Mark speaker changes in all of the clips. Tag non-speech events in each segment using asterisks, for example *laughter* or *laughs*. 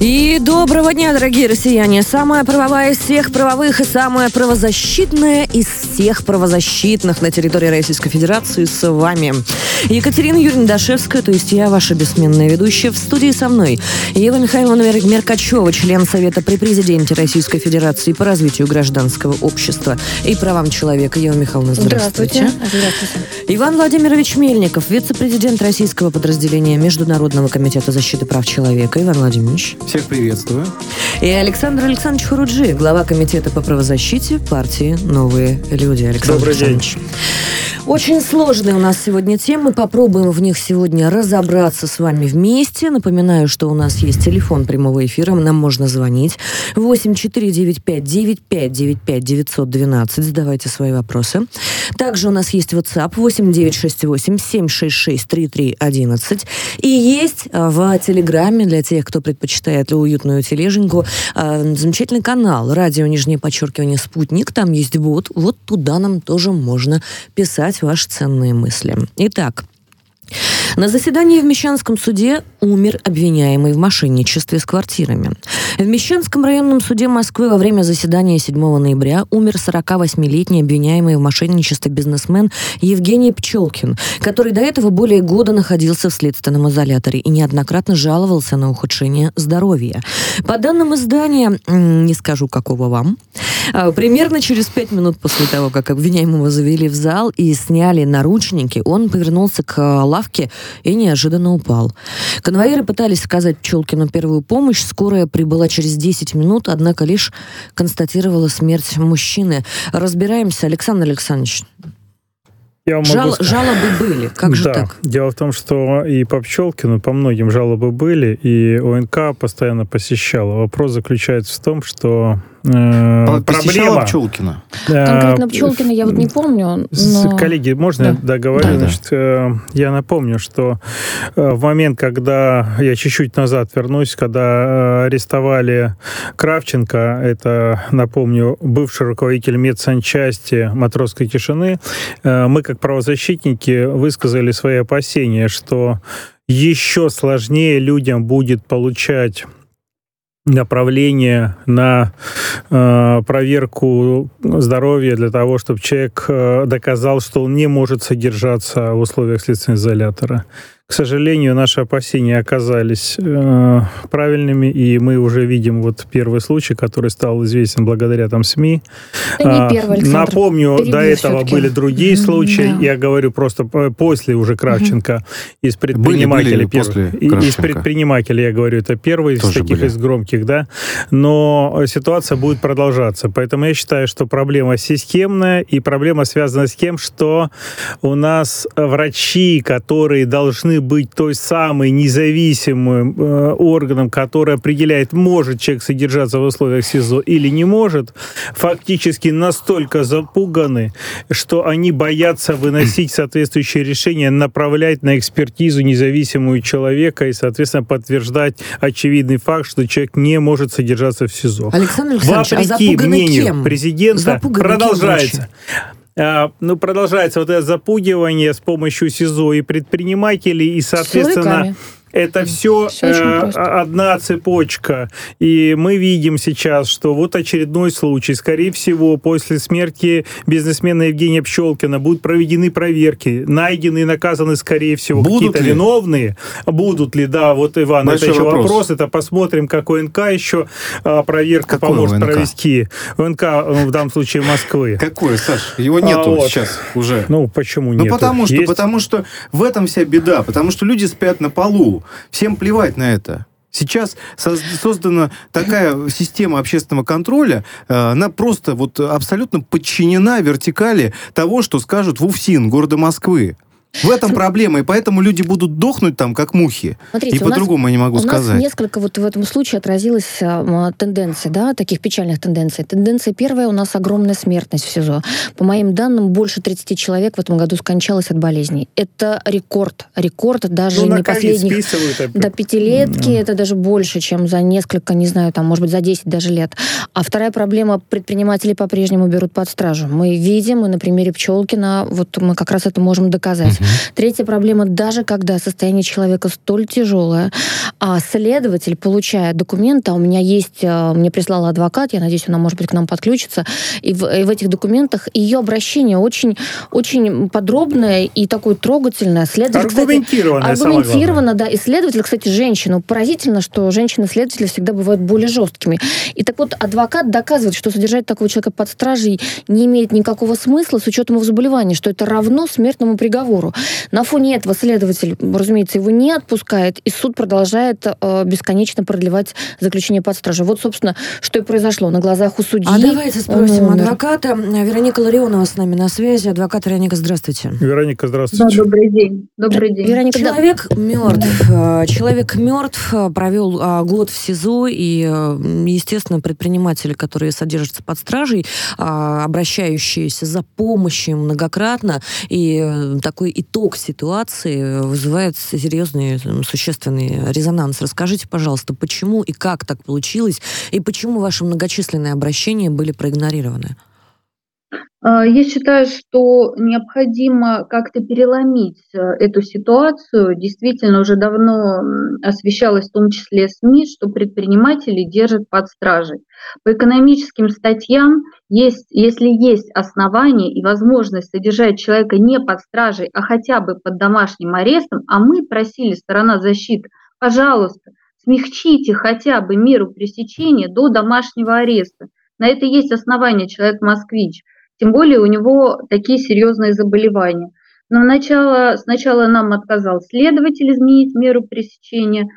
Speaker 1: И доброго дня, дорогие россияне. Самая правовая из всех правовых и самая правозащитная из всех правозащитных на территории Российской Федерации с вами. Екатерина Юрьевна Дашевская, то есть я, ваша бессменная ведущая, в студии со мной. Ева Михайловна Меркачева, член Совета при президенте Российской Федерации по развитию гражданского общества и правам человека. Ева Михайловна, здравствуйте.
Speaker 2: Здравствуйте. здравствуйте.
Speaker 1: Иван Владимирович Мельников, вице-президент Российского подразделения Международного комитета защиты прав человека. Иван Владимирович.
Speaker 3: Всех приветствую.
Speaker 1: И Александр Александрович Хуруджи, глава комитета по правозащите партии «Новые люди». Александр
Speaker 4: Добрый день.
Speaker 1: Очень сложные у нас сегодня темы. Попробуем в них сегодня разобраться с вами вместе. Напоминаю, что у нас есть телефон прямого эфира. Нам можно звонить. 8495-9595-912. Задавайте свои вопросы. Также у нас есть WhatsApp 8968-766-3311. И есть а, в Телеграме для тех, кто предпочитает уютную тележеньку, а, замечательный канал «Радио Нижнее подчеркивание Спутник». Там есть бот. Вот туда нам тоже можно писать ваши ценные мысли. Итак, на заседании в Мещанском суде умер обвиняемый в мошенничестве с квартирами. В Мещанском районном суде Москвы во время заседания 7 ноября умер 48-летний обвиняемый в мошенничестве бизнесмен Евгений Пчелкин, который до этого более года находился в следственном изоляторе и неоднократно жаловался на ухудшение здоровья. По данным издания, не скажу какого вам, а, примерно через пять минут после того, как обвиняемого завели в зал и сняли наручники, он повернулся к лавке и неожиданно упал. Конвоиры пытались сказать Пчелкину первую помощь. Скорая прибыла через 10 минут, однако лишь констатировала смерть мужчины. Разбираемся, Александр Александрович.
Speaker 4: Я
Speaker 1: Жал, сказать... Жалобы были, как же
Speaker 4: да.
Speaker 1: так?
Speaker 4: Дело в том, что и по Пчелкину, по многим жалобы были, и ОНК постоянно посещала. Вопрос заключается в том, что
Speaker 3: Э, проблема Пчелкина.
Speaker 2: Конкретно Пчелкина я вот не помню.
Speaker 4: Но... Коллеги, можно да. договорю? Да, Значит, да. я напомню, что э, в момент, когда я чуть-чуть назад вернусь, когда э, арестовали Кравченко, это, напомню, бывший руководитель медсанчасти Матросской тишины, мы, как правозащитники, высказали свои опасения, что еще сложнее людям будет получать направление на э, проверку здоровья для того, чтобы человек э, доказал, что он не может содержаться в условиях следственного изолятора. К сожалению, наши опасения оказались э, правильными, и мы уже видим вот первый случай, который стал известен благодаря там СМИ.
Speaker 2: Это не первый,
Speaker 4: Александр. Напомню, до этого были другие случаи. Да. Я говорю просто после уже Кравченко mm-hmm. из предпринимателей. Были, были
Speaker 3: после
Speaker 4: из предпринимателей я говорю, это первый Тоже из таких были. из громких, да. Но ситуация будет продолжаться, поэтому я считаю, что проблема системная и проблема связана с тем, что у нас врачи, которые должны быть той самой независимым э, органом, который определяет, может человек содержаться в условиях СИЗО или не может, фактически настолько запуганы, что они боятся выносить соответствующее решение, направлять на экспертизу независимую человека и, соответственно, подтверждать очевидный факт, что человек не может содержаться в СИЗО.
Speaker 1: Александр Александрович,
Speaker 4: Вопреки
Speaker 1: а
Speaker 4: мнению
Speaker 1: кем?
Speaker 4: президента
Speaker 1: запуганы
Speaker 4: продолжается. Кем а, ну, продолжается вот это запугивание с помощью СИЗО и предпринимателей, и, соответственно... Силовиками это все, все э, одна цепочка. И мы видим сейчас, что вот очередной случай. Скорее всего, после смерти бизнесмена Евгения Пчелкина будут проведены проверки. Найдены и наказаны, скорее всего, какие-то виновные. Будут ли, да, вот, Иван, Большой это еще вопрос. вопрос. Это посмотрим, как ОНК еще а, проверку Какой поможет ОНК? провести. ОНК, ну, в данном случае Москвы.
Speaker 3: Какой, Саш? Его нету а, вот. сейчас уже.
Speaker 4: Ну, почему
Speaker 3: нет?
Speaker 4: Ну,
Speaker 3: потому что, потому что в этом вся беда. Потому что люди спят на полу. Всем плевать на это. Сейчас создана такая система общественного контроля, э, она просто вот абсолютно подчинена вертикали того, что скажут в УФСИН города Москвы. В этом проблема, и поэтому люди будут дохнуть там, как мухи. Смотрите, и по-другому я не могу
Speaker 2: у
Speaker 3: сказать. У
Speaker 2: нас несколько вот в этом случае отразилась а, тенденция, да, таких печальных тенденций. Тенденция первая, у нас огромная смертность в СИЗО. По моим данным, больше 30 человек в этом году скончалось от болезней. Это рекорд. Рекорд даже ну, не последних... До пятилетки, mm. это даже больше, чем за несколько, не знаю, там, может быть, за 10 даже лет. А вторая проблема, предприниматели по-прежнему берут под стражу. Мы видим, и на примере Пчелкина, вот мы как раз это можем доказать. Mm-hmm. Третья проблема, даже когда состояние человека столь тяжелое, а следователь, получая документы, а у меня есть, э, мне прислал адвокат, я надеюсь, она, может быть, к нам подключится, и в, и в этих документах ее обращение очень, очень подробное и такое трогательное.
Speaker 4: Следователь, аргументированное,
Speaker 2: кстати, аргументированно, да. И следователь, кстати, женщина. Поразительно, что женщины-следователи всегда бывают более жесткими. И так вот, адвокат доказывает, что содержать такого человека под стражей не имеет никакого смысла с учетом его заболевания, что это равно смертному приговору. На фоне этого следователь, разумеется, его не отпускает, и суд продолжает э, бесконечно продлевать заключение под стражей. Вот, собственно, что и произошло на глазах у судьи.
Speaker 1: А давайте спросим адвоката. Вероника Ларионова с нами на связи. Адвокат Вероника, здравствуйте.
Speaker 4: Вероника, здравствуйте.
Speaker 5: Да, добрый день. Добрый день.
Speaker 1: Вероника, человек да. мертв. Э, человек мертв, э, провел э, год в СИЗО, и, естественно, предприниматели, которые содержатся под стражей, обращающиеся за помощью многократно, и такой итог ситуации вызывает серьезный, существенный резонанс. Расскажите, пожалуйста, почему и как так получилось, и почему ваши многочисленные обращения были проигнорированы?
Speaker 5: А, я считаю, что необходимо как-то переломить э, эту ситуацию. Действительно, уже давно освещалось, в том числе СМИ, что предприниматели держат под стражей. По экономическим статьям, есть, если есть основания и возможность содержать человека не под стражей, а хотя бы под домашним арестом, а мы просили сторона защиты, пожалуйста, смягчите хотя бы меру пресечения до домашнего ареста. На это есть основания человек-москвич. Тем более у него такие серьезные заболевания. Но начало, сначала нам отказал следователь изменить меру пресечения,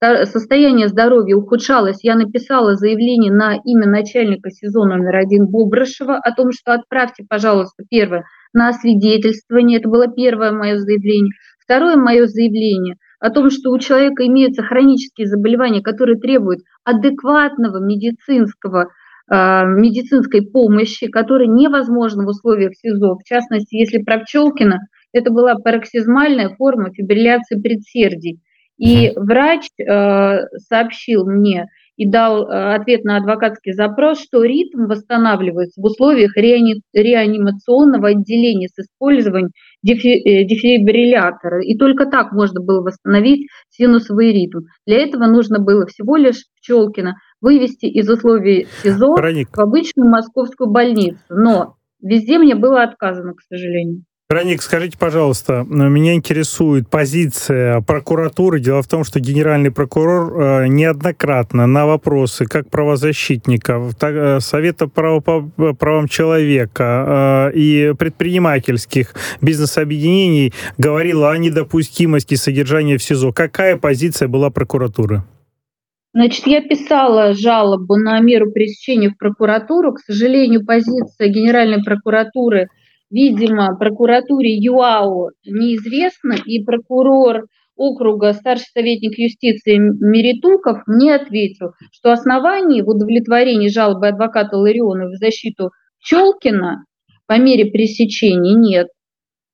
Speaker 5: состояние здоровья ухудшалось. Я написала заявление на имя начальника СИЗО номер один Бобрышева о том, что отправьте, пожалуйста, первое, на освидетельствование. Это было первое мое заявление. Второе мое заявление о том, что у человека имеются хронические заболевания, которые требуют адекватного медицинского медицинской помощи, которая невозможна в условиях СИЗО. В частности, если про Пчелкина, это была пароксизмальная форма фибрилляции предсердий. И врач э, сообщил мне и дал э, ответ на адвокатский запрос, что ритм восстанавливается в условиях реани, реанимационного отделения с использованием дефи, э, дефибриллятора. И только так можно было восстановить синусовый ритм. Для этого нужно было всего лишь Пчелкина вывести из условий СИЗО Вероник. в обычную московскую больницу. Но везде мне было отказано, к сожалению.
Speaker 4: Вероник, скажите, пожалуйста, меня интересует позиция прокуратуры. Дело в том, что генеральный прокурор э, неоднократно на вопросы как правозащитников, э, Совета прав, по правам человека э, и предпринимательских бизнес-объединений говорил о недопустимости содержания в СИЗО. Какая позиция была прокуратуры?
Speaker 5: Значит, я писала жалобу на меру пресечения в прокуратуру. К сожалению, позиция Генеральной прокуратуры, видимо, прокуратуре ЮАО неизвестна, и прокурор округа, старший советник юстиции Меритуков мне ответил, что оснований в удовлетворении жалобы адвоката Ларионова в защиту Пчелкина по мере пресечения нет.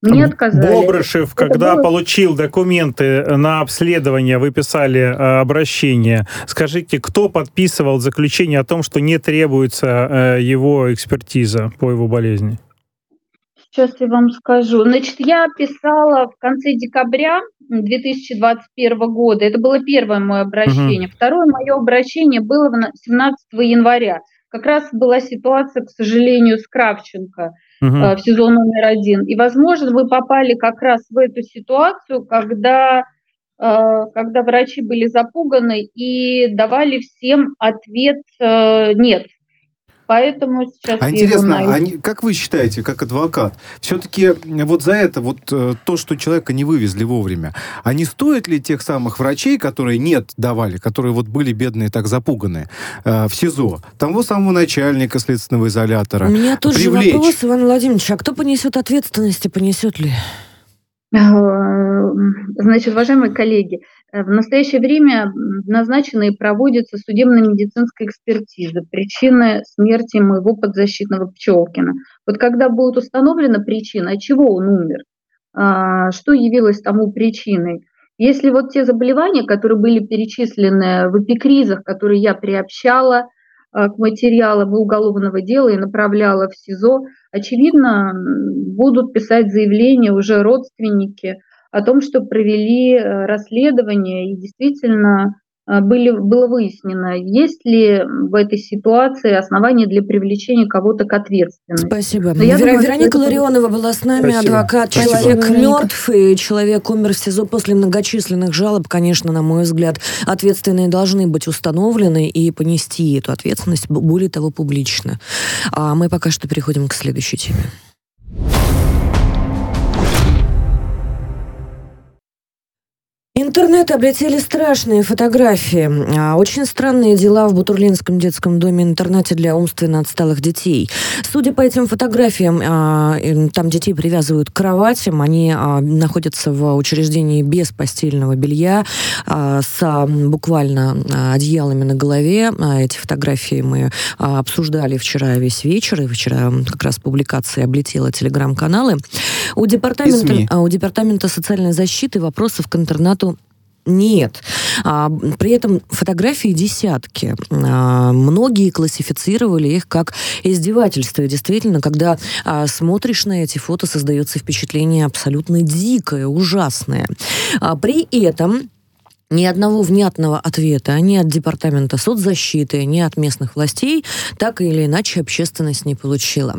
Speaker 5: Мне отказали.
Speaker 4: Бобрышев, Это когда было... получил документы на обследование, вы писали э, обращение. Скажите, кто подписывал заключение о том, что не требуется э, его экспертиза по его болезни?
Speaker 5: Сейчас я вам скажу. Значит, я писала в конце декабря 2021 года. Это было первое мое обращение. Угу. Второе мое обращение было 17 января. Как раз была ситуация, к сожалению, с Кравченко угу. в сезон номер один. И, возможно, вы попали как раз в эту ситуацию, когда, э, когда врачи были запуганы и давали всем ответ э, «нет». Поэтому сейчас...
Speaker 3: А интересно, они, как вы считаете, как адвокат, все-таки вот за это, вот э, то, что человека не вывезли вовремя, а не стоит ли тех самых врачей, которые нет давали, которые вот были бедные, так запуганные, э, в СИЗО, того самого начальника следственного изолятора,
Speaker 1: У меня тут привлечь... же вопрос, Иван Владимирович, а кто понесет ответственность и понесет ли?
Speaker 5: Значит, уважаемые коллеги, в настоящее время назначены и проводятся судебно-медицинская экспертиза причины смерти моего подзащитного Пчелкина. Вот когда будет установлена причина, от чего он умер, а, что явилось тому причиной, если вот те заболевания, которые были перечислены в эпикризах, которые я приобщала а, к материалам уголовного дела и направляла в СИЗО, очевидно, будут писать заявления уже родственники о том, что провели э, расследование и действительно а, были, было выяснено, есть ли в этой ситуации основания для привлечения кого-то к ответственности.
Speaker 1: Спасибо. я Вер, думаю, Вероника это... Ларионова была с нами, Спасибо. адвокат. Спасибо. Человек мертв, и человек умер в СИЗО после многочисленных жалоб. Конечно, на мой взгляд, ответственные должны быть установлены и понести эту ответственность, более того, публично. А мы пока что переходим к следующей теме. Интернет облетели страшные фотографии. А, очень странные дела в Бутурлинском детском доме-интернате для умственно отсталых детей. Судя по этим фотографиям, а, там детей привязывают к кроватям, они а, находятся в учреждении без постельного белья, с буквально одеялами на голове. Эти фотографии мы обсуждали вчера весь вечер, и вчера как раз публикация облетела телеграм-каналы. У департамента, у департамента социальной защиты вопросов к интернату нет. А, при этом фотографии десятки. А, многие классифицировали их как издевательство. И действительно, когда а, смотришь на эти фото, создается впечатление абсолютно дикое, ужасное. А, при этом ни одного внятного ответа ни от Департамента соцзащиты, ни от местных властей так или иначе общественность не получила.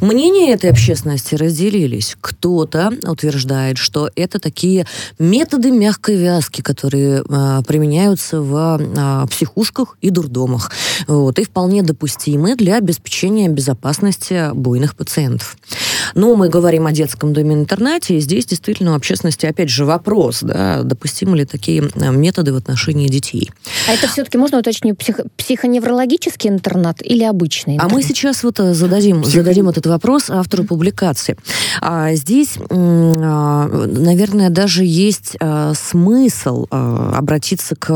Speaker 1: Мнения этой общественности разделились. Кто-то утверждает, что это такие методы мягкой вязки, которые э, применяются в э, психушках и дурдомах. Вот, и вполне допустимы для обеспечения безопасности буйных пациентов. Но мы говорим о детском доме-интернате, и здесь действительно у общественности, опять же, вопрос, да, допустимы ли такие э, методы в отношении детей.
Speaker 2: А это все-таки можно уточнить, псих, психоневрологический интернат или обычный интернат?
Speaker 1: А мы сейчас вот э, зададим, Псих... зададим этот вопрос автору публикации. А здесь, а, наверное, даже есть а, смысл а, обратиться к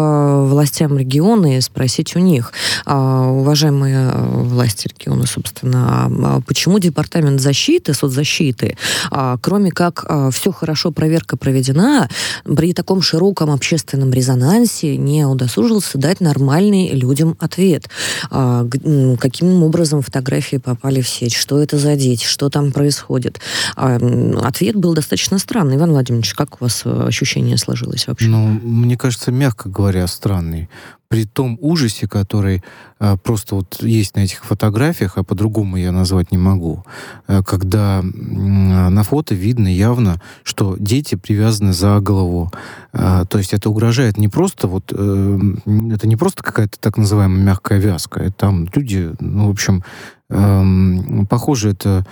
Speaker 1: властям региона и спросить у них, уважаемые власти региона, собственно, почему департамент защиты, соцзащиты, кроме как все хорошо, проверка проведена, при таком широком общественном резонансе не удосужился дать нормальный людям ответ. Каким образом фотографии попали в сеть, что это за дети, что там происходит. Ответ был достаточно странный. Иван Владимирович, как у вас э, ощущение сложилось вообще?
Speaker 3: Ну, мне кажется, мягко говоря, странный при том ужасе, который э, просто вот есть на этих фотографиях, а по-другому я назвать не могу, э, когда э, на фото видно явно, что дети привязаны за голову. Э, то есть это угрожает не просто вот, э, это не просто какая-то так называемая мягкая вязка, это там люди, ну, в общем, э, похоже, это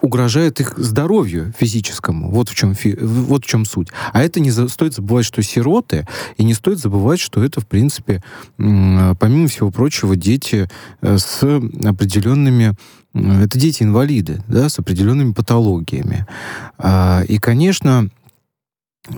Speaker 3: угрожает их здоровью физическому. Вот в чем, вот в чем суть. А это не за, стоит забывать, что сироты, и не стоит забывать, что это, в принципе, помимо всего прочего, дети э, с определенными это дети-инвалиды, да, с определенными патологиями. А, и, конечно,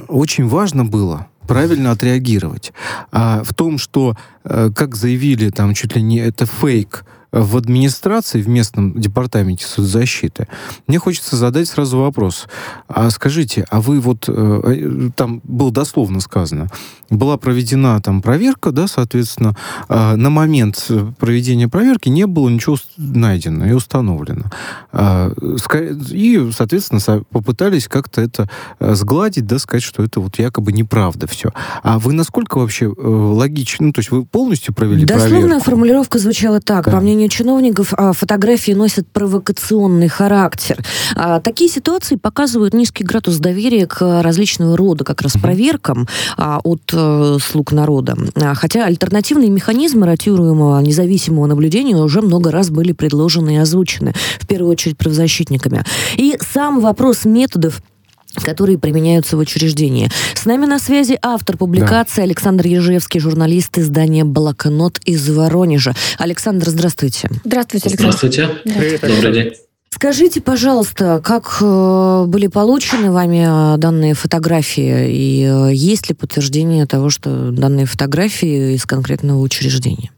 Speaker 3: очень важно было правильно отреагировать. А в том, что, э, как заявили, там чуть ли не это фейк, в администрации, в местном департаменте соцзащиты, мне хочется задать сразу вопрос. А скажите, а вы вот, э, э, там было дословно сказано, была проведена там проверка, да, соответственно, э, на момент проведения проверки не было ничего найдено и установлено. Э, и, соответственно, попытались как-то это э, сгладить, да, сказать, что это вот якобы неправда все. А вы насколько вообще э, логично, ну, то есть вы полностью провели
Speaker 1: Дословная проверку? Дословная формулировка звучала так. Да. По мнению мнению чиновников, а, фотографии носят провокационный характер. А, такие ситуации показывают низкий градус доверия к различного рода как раз проверкам а, от э, слуг народа. Хотя альтернативные механизмы ротируемого независимого наблюдения уже много раз были предложены и озвучены, в первую очередь правозащитниками. И сам вопрос методов которые применяются в учреждении. С нами на связи автор публикации да. Александр Ежевский, журналист издания «Блокнот» из Воронежа. Александр, здравствуйте.
Speaker 2: Здравствуйте,
Speaker 6: Александр. Здравствуйте. Привет, Добрый день.
Speaker 1: Скажите, пожалуйста, как э, были получены вами данные фотографии и есть ли подтверждение того, что данные фотографии из конкретного учреждения?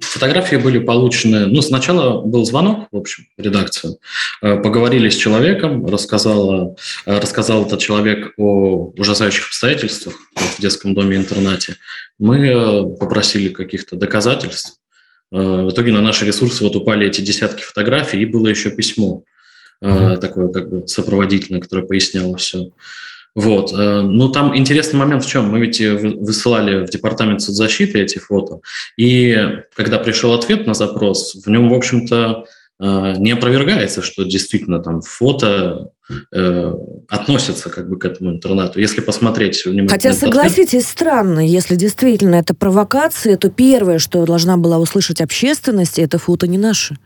Speaker 6: Фотографии были получены, ну, сначала был звонок, в общем, в редакцию. Э, поговорили с человеком, рассказала, э, рассказал этот человек о ужасающих обстоятельствах в детском доме-интернате. Мы э, попросили каких-то доказательств. В итоге на наши ресурсы вот упали эти десятки фотографий, и было еще письмо такое как бы сопроводительное, которое поясняло все. Вот. Э, ну, там интересный момент в чем? Мы ведь э, высылали в департамент соцзащиты эти фото, и когда пришел ответ на запрос, в нем, в общем-то, э, не опровергается, что действительно там фото э, относятся как бы к этому интернату. Если посмотреть внимательно...
Speaker 1: Хотя, согласитесь, ответ... странно, если действительно это провокация, то первое, что должна была услышать общественность, это фото не наши.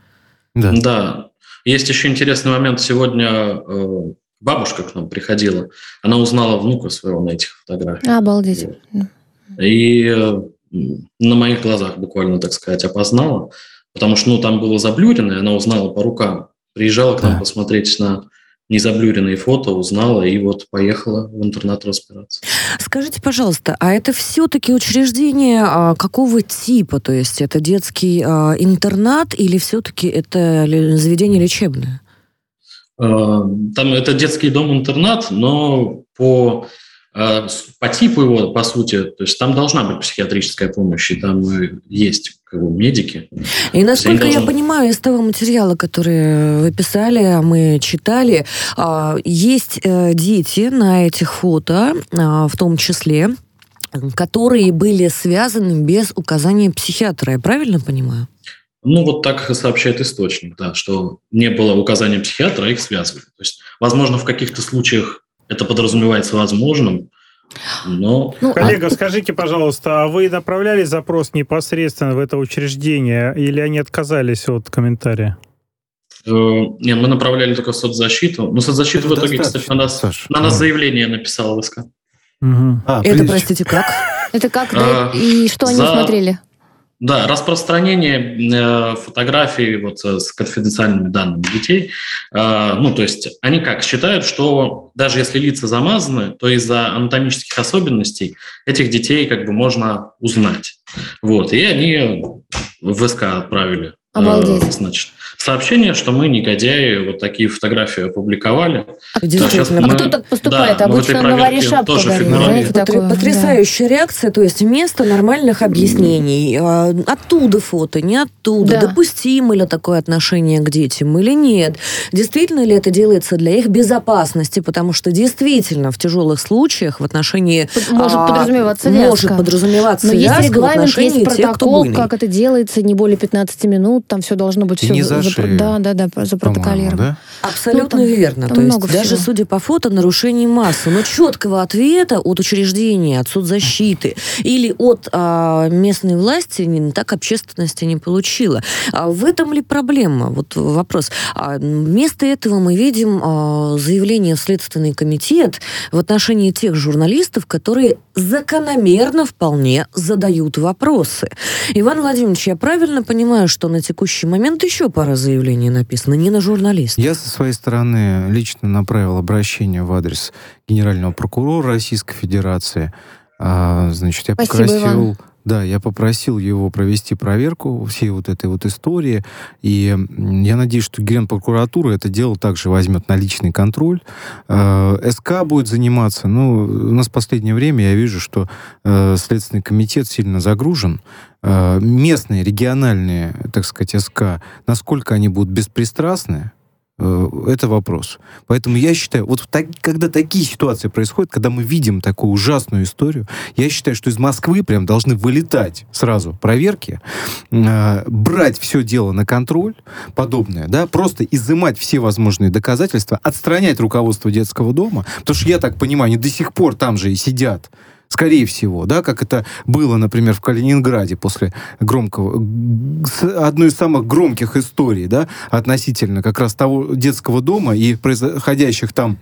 Speaker 6: Да. да. Есть еще интересный момент. Сегодня бабушка к нам приходила, она узнала внука своего на этих фотографиях.
Speaker 2: Обалдеть.
Speaker 6: И на моих глазах буквально, так сказать, опознала, потому что ну, там было заблюрено, и она узнала по рукам. Приезжала к нам да. посмотреть на незаблюренные фото, узнала и вот поехала в интернат разбираться.
Speaker 1: Скажите, пожалуйста, а это все-таки учреждение а, какого типа? То есть это детский а, интернат или все-таки это заведение лечебное?
Speaker 6: Э, там это детский дом-интернат, но по, э, по типу его, по сути, то есть там должна быть психиатрическая помощь, и там есть как бы, медики.
Speaker 1: И насколько я понимаю из того материала, который вы писали, а мы читали, а, есть э, дети на этих фото, а, в том числе, которые были связаны без указания психиатра. Я правильно понимаю?
Speaker 6: Ну, вот так сообщает источник, да, что не было указания психиатра, а их связывали. То есть, возможно, в каких-то случаях это подразумевается возможным, но...
Speaker 4: Ну, Коллега, а... скажите, пожалуйста, а вы направляли запрос непосредственно в это учреждение или они отказались от комментария?
Speaker 6: Э, нет, мы направляли только в соцзащиту. Но соцзащита в итоге, кстати, на нас, Саша, на нас заявление написала ВСК.
Speaker 1: Угу. А, это, простите, как? *laughs*
Speaker 2: Это как? Да? И что они смотрели?
Speaker 6: Да, распространение э, фотографий вот э, с конфиденциальными данными детей, э, ну, то есть они как считают, что даже если лица замазаны, то из-за анатомических особенностей этих детей как бы можно узнать. Вот, и они в ВСК отправили.
Speaker 2: Обалдеть.
Speaker 6: Значит, сообщение, что мы, негодяи, вот такие фотографии опубликовали.
Speaker 2: А, действительно, да, мы, кто так поступает? Да, Обычно новоришап
Speaker 1: говорит. Потрясающая да. реакция, то есть вместо нормальных объяснений, а, оттуда фото, не оттуда, да. допустимо ли такое отношение к детям или нет, действительно ли это делается для их безопасности, потому что действительно в тяжелых случаях в отношении...
Speaker 2: Может а, подразумеваться вязка.
Speaker 1: Может подразумеваться
Speaker 2: Но есть регламент, есть протокол, тех, как это делается, не более 15 минут, там все должно быть все...
Speaker 3: Не за шею,
Speaker 2: да, да, да, запротоколировано. Да?
Speaker 1: Абсолютно ну, там, верно. Там То есть даже судя по фото, нарушений массы, но четкого ответа от учреждения, от соцзащиты или от а, местной власти не, так общественности не получила. А в этом ли проблема? Вот вопрос. А, вместо этого мы видим а, заявление в Следственный комитет в отношении тех журналистов, которые закономерно вполне задают вопросы. Иван Владимирович, я правильно понимаю, что на текущий момент еще пара заявлений написано, не на журналист?
Speaker 3: Я со своей стороны лично направил обращение в адрес генерального прокурора Российской Федерации. А, значит, я Спасибо, попросил... Иван да, я попросил его провести проверку всей вот этой вот истории, и я надеюсь, что Генпрокуратура это дело также возьмет на личный контроль. Э, СК будет заниматься, ну, у нас в последнее время я вижу, что э, Следственный комитет сильно загружен, э, местные, региональные, так сказать, СК, насколько они будут беспристрастны, это вопрос. Поэтому я считаю, вот так, когда такие ситуации происходят, когда мы видим такую ужасную историю, я считаю, что из Москвы прям должны вылетать сразу проверки, э, брать все дело на контроль, подобное, да, просто изымать все возможные доказательства, отстранять руководство детского дома, потому что я так понимаю, они до сих пор там же и сидят, скорее всего, да, как это было, например, в Калининграде после громкого, одной из самых громких историй, да, относительно как раз того детского дома и происходящих там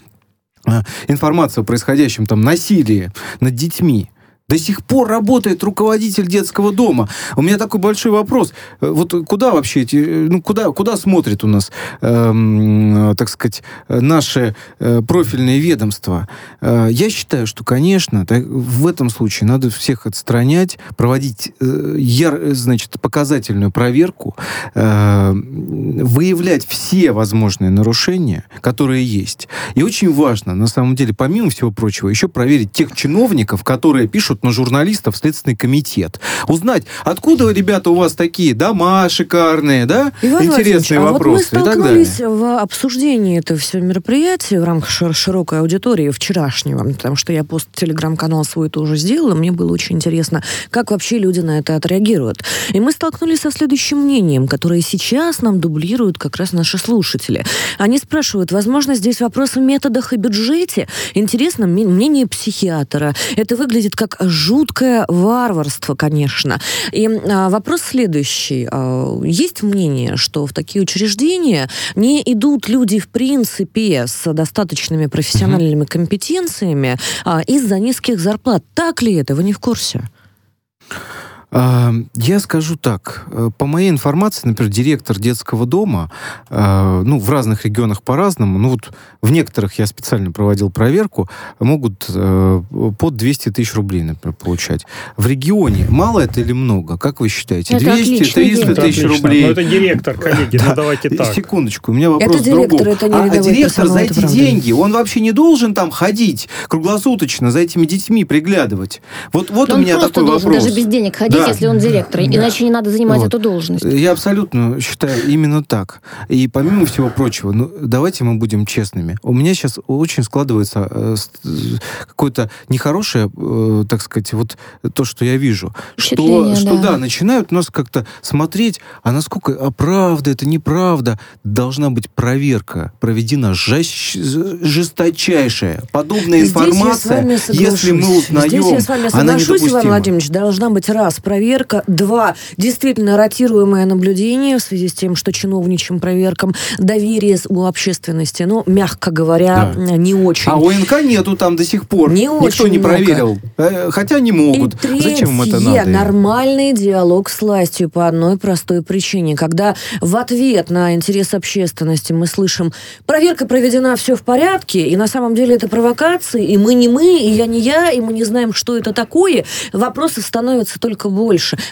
Speaker 3: а, информация о происходящем там насилии над детьми До сих пор работает руководитель детского дома. У меня такой большой вопрос. Э, вот куда вообще эти, э, ну куда, куда смотрит у нас, эм, так сказать, наше э, профильное ведомство? Э, я считаю, что, конечно, так, в этом случае надо всех отстранять, проводить э, яр, значит, показательную проверку, э, выявлять все возможные нарушения, которые есть. И очень важно, на самом деле, помимо всего прочего, еще проверить тех чиновников, которые пишут на журналистов Следственный комитет. Узнать, откуда, ребята, у вас такие дома шикарные, да?
Speaker 1: Иван
Speaker 3: Интересные
Speaker 1: а
Speaker 3: вопросы
Speaker 1: вот мы столкнулись в обсуждении этого всего мероприятия в рамках широкой аудитории вчерашнего, потому что я пост телеграм-канал свой тоже сделала, мне было очень интересно, как вообще люди на это отреагируют. И мы столкнулись со следующим мнением, которое сейчас нам дублируют как раз наши слушатели. Они спрашивают, возможно, здесь вопрос в методах и бюджете? Интересно мнение психиатра. Это выглядит как жуткое варварство, конечно. И а, вопрос следующий. А, есть мнение, что в такие учреждения не идут люди, в принципе, с достаточными профессиональными компетенциями а, из-за низких зарплат. Так ли это? Вы не в курсе?
Speaker 3: Я скажу так. Э, по моей информации, например, директор детского дома, э, ну, в разных регионах по-разному, ну, вот в некоторых я специально проводил проверку, могут э, под 200 тысяч рублей, например, получать. В регионе мало это или много? Как вы считаете?
Speaker 2: Это
Speaker 3: 200, 300 тысяч рублей?
Speaker 4: Ну, это директор, коллеги, ну, давайте так.
Speaker 3: Секундочку, у меня вопрос
Speaker 1: это директор,
Speaker 3: другом.
Speaker 1: это не
Speaker 3: а, а директор за эти
Speaker 1: правда.
Speaker 3: деньги, он вообще не должен там ходить круглосуточно за этими детьми приглядывать? Вот, вот у
Speaker 2: он
Speaker 3: меня
Speaker 2: просто
Speaker 3: такой
Speaker 2: должен
Speaker 3: вопрос.
Speaker 2: даже без денег ходить,
Speaker 3: Да.
Speaker 2: если он директор. Иначе не надо занимать
Speaker 3: Вот.
Speaker 2: эту должность.
Speaker 3: Я абсолютно считаю именно так. И помимо всего прочего, ну, давайте мы будем честными. У меня сейчас очень складывается э, э, какое-то нехорошее, э, так сказать, вот то, что я вижу. Что, что
Speaker 2: да.
Speaker 3: да, начинают нас как-то смотреть, а насколько а правда это неправда. Должна быть проверка проведена жесть- жесточайшая. Подобная
Speaker 1: Здесь я с
Speaker 3: информация,
Speaker 1: вами
Speaker 3: если мы узнаем,
Speaker 1: Здесь я с вами соглашусь, Иван. Владимирович, должна быть раз проверка, два действительно ротируемое наблюдение в связи с тем, что чиновничьим проверкам доверие у общественности, ну, мягко говоря,
Speaker 3: Да.
Speaker 1: не очень.
Speaker 3: А ОНК нету там до сих пор.
Speaker 1: Не
Speaker 3: Никто
Speaker 1: очень
Speaker 3: не
Speaker 1: много.
Speaker 3: проверил. Э, Хотя не могут.
Speaker 1: И третье,
Speaker 3: Зачем им это надо?
Speaker 1: нормальный диалог с властью по одной простой причине. Когда в ответ на интерес общественности мы слышим, проверка проведена, все в порядке, и на самом деле это провокации, и мы не мы, и я не я, и мы не знаем, что это такое, вопросов становится только больше.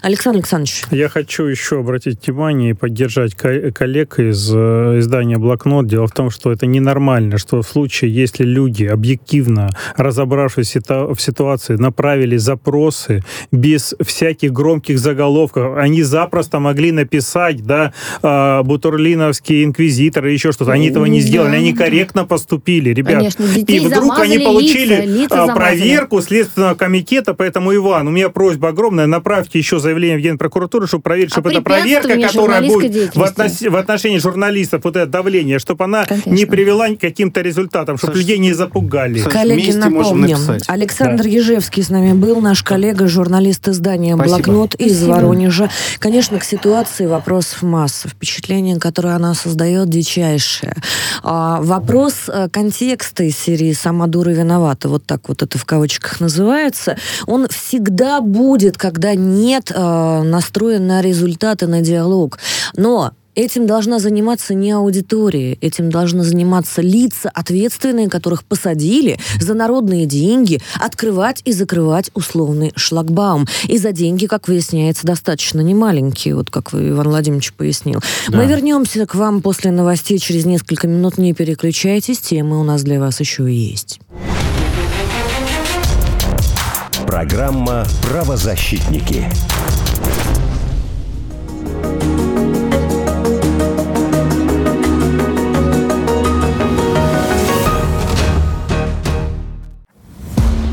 Speaker 1: Александр Александрович.
Speaker 4: Я хочу еще обратить внимание и поддержать ко- коллег из э, издания «Блокнот». Дело в том, что это ненормально, что в случае, если люди, объективно разобравшись в ситуации, направили запросы без всяких громких заголовков, они запросто могли написать, да, э, Бутурлиновский инквизитор или еще что-то. Они этого не
Speaker 2: Да.
Speaker 4: сделали, они корректно поступили, ребят.
Speaker 2: Конечно,
Speaker 4: и вдруг они получили
Speaker 2: лица, лица
Speaker 4: а, проверку Следственного комитета, поэтому, Иван, у меня просьба огромная, направьте еще заявление в Генпрокуратуру, чтобы проверить,
Speaker 2: О
Speaker 4: чтобы эта проверка, которая будет в, относ- в отношении журналистов, вот это давление, чтобы она
Speaker 2: Конечно.
Speaker 4: не привела к каким-то результатам, чтобы
Speaker 3: Саш,
Speaker 4: людей не запугали.
Speaker 3: Саш,
Speaker 1: Коллеги, напомним. Александр Ежевский с нами был, наш коллега, журналист издания
Speaker 3: Спасибо.
Speaker 1: «Блокнот» из
Speaker 2: Спасибо.
Speaker 1: Воронежа. Конечно, к ситуации вопросов масса. Впечатление, которое она создает, дичайшее. А, вопрос э, контекста из серии «Сама дура виновата», вот так вот это в кавычках называется, он всегда будет, когда нет э, настроен на результаты, на диалог. Но Этим должна заниматься не аудитория, этим должны заниматься лица, ответственные, которых посадили за народные деньги, открывать и закрывать условный шлагбаум. И за деньги, как выясняется, достаточно немаленькие, вот как Иван Владимирович, пояснил.
Speaker 3: Да.
Speaker 1: Мы вернемся к вам после новостей через несколько минут. Не переключайтесь, темы у нас для вас еще есть.
Speaker 7: Программа «Правозащитники».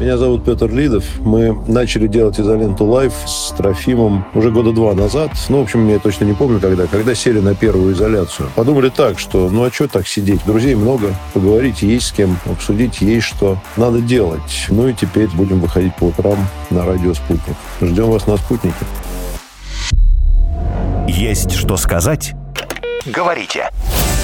Speaker 8: Меня зовут Петр Лидов. Мы начали делать Изоленту live с Трофимом уже года два назад. Ну, в общем, я точно не помню, когда. Когда сели на первую изоляцию. Подумали так, что ну а что так сидеть? Друзей много, поговорить есть с кем, обсудить есть что. Надо делать. Ну и теперь будем выходить по утрам на радио «Спутник». Ждем вас на «Спутнике».
Speaker 7: Есть что сказать? Говорите.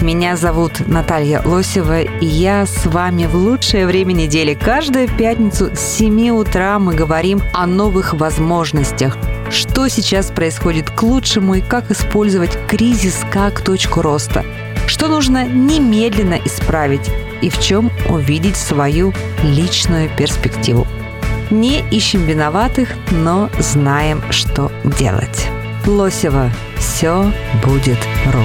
Speaker 9: Меня зовут Наталья Лосева, и я с вами в лучшее время недели. Каждую пятницу с 7 утра мы говорим о новых возможностях. Что сейчас происходит к лучшему и как использовать кризис как точку роста. Что нужно немедленно исправить и в чем увидеть свою личную перспективу. Не ищем виноватых, но знаем, что делать. Лосева. Все будет ру.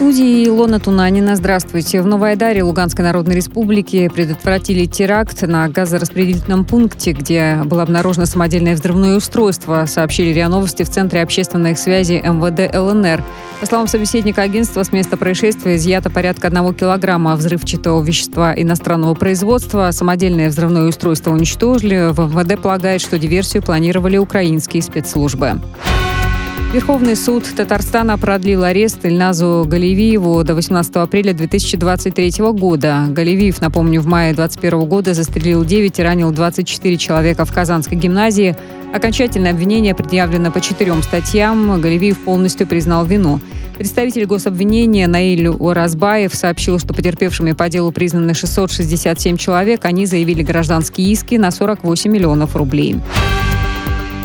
Speaker 10: студии Илона Тунанина. Здравствуйте. В Новой Айдаре Луганской Народной Республики предотвратили теракт на газораспределительном пункте, где было обнаружено самодельное взрывное устройство, сообщили РИА Новости в Центре общественной связи МВД ЛНР. По словам собеседника агентства, с места происшествия изъято порядка одного килограмма взрывчатого вещества иностранного производства. Самодельное взрывное устройство уничтожили. В МВД полагает, что диверсию планировали украинские спецслужбы. Верховный суд Татарстана продлил арест Ильназу Галевиеву до 18 апреля 2023 года. Галевиев, напомню, в мае 2021 года застрелил 9 и ранил 24 человека в Казанской гимназии. Окончательное обвинение предъявлено по четырем статьям. Галевиев полностью признал вину. Представитель гособвинения Наиль Уразбаев сообщил, что потерпевшими по делу признаны 667 человек. Они заявили гражданские иски на 48 миллионов рублей.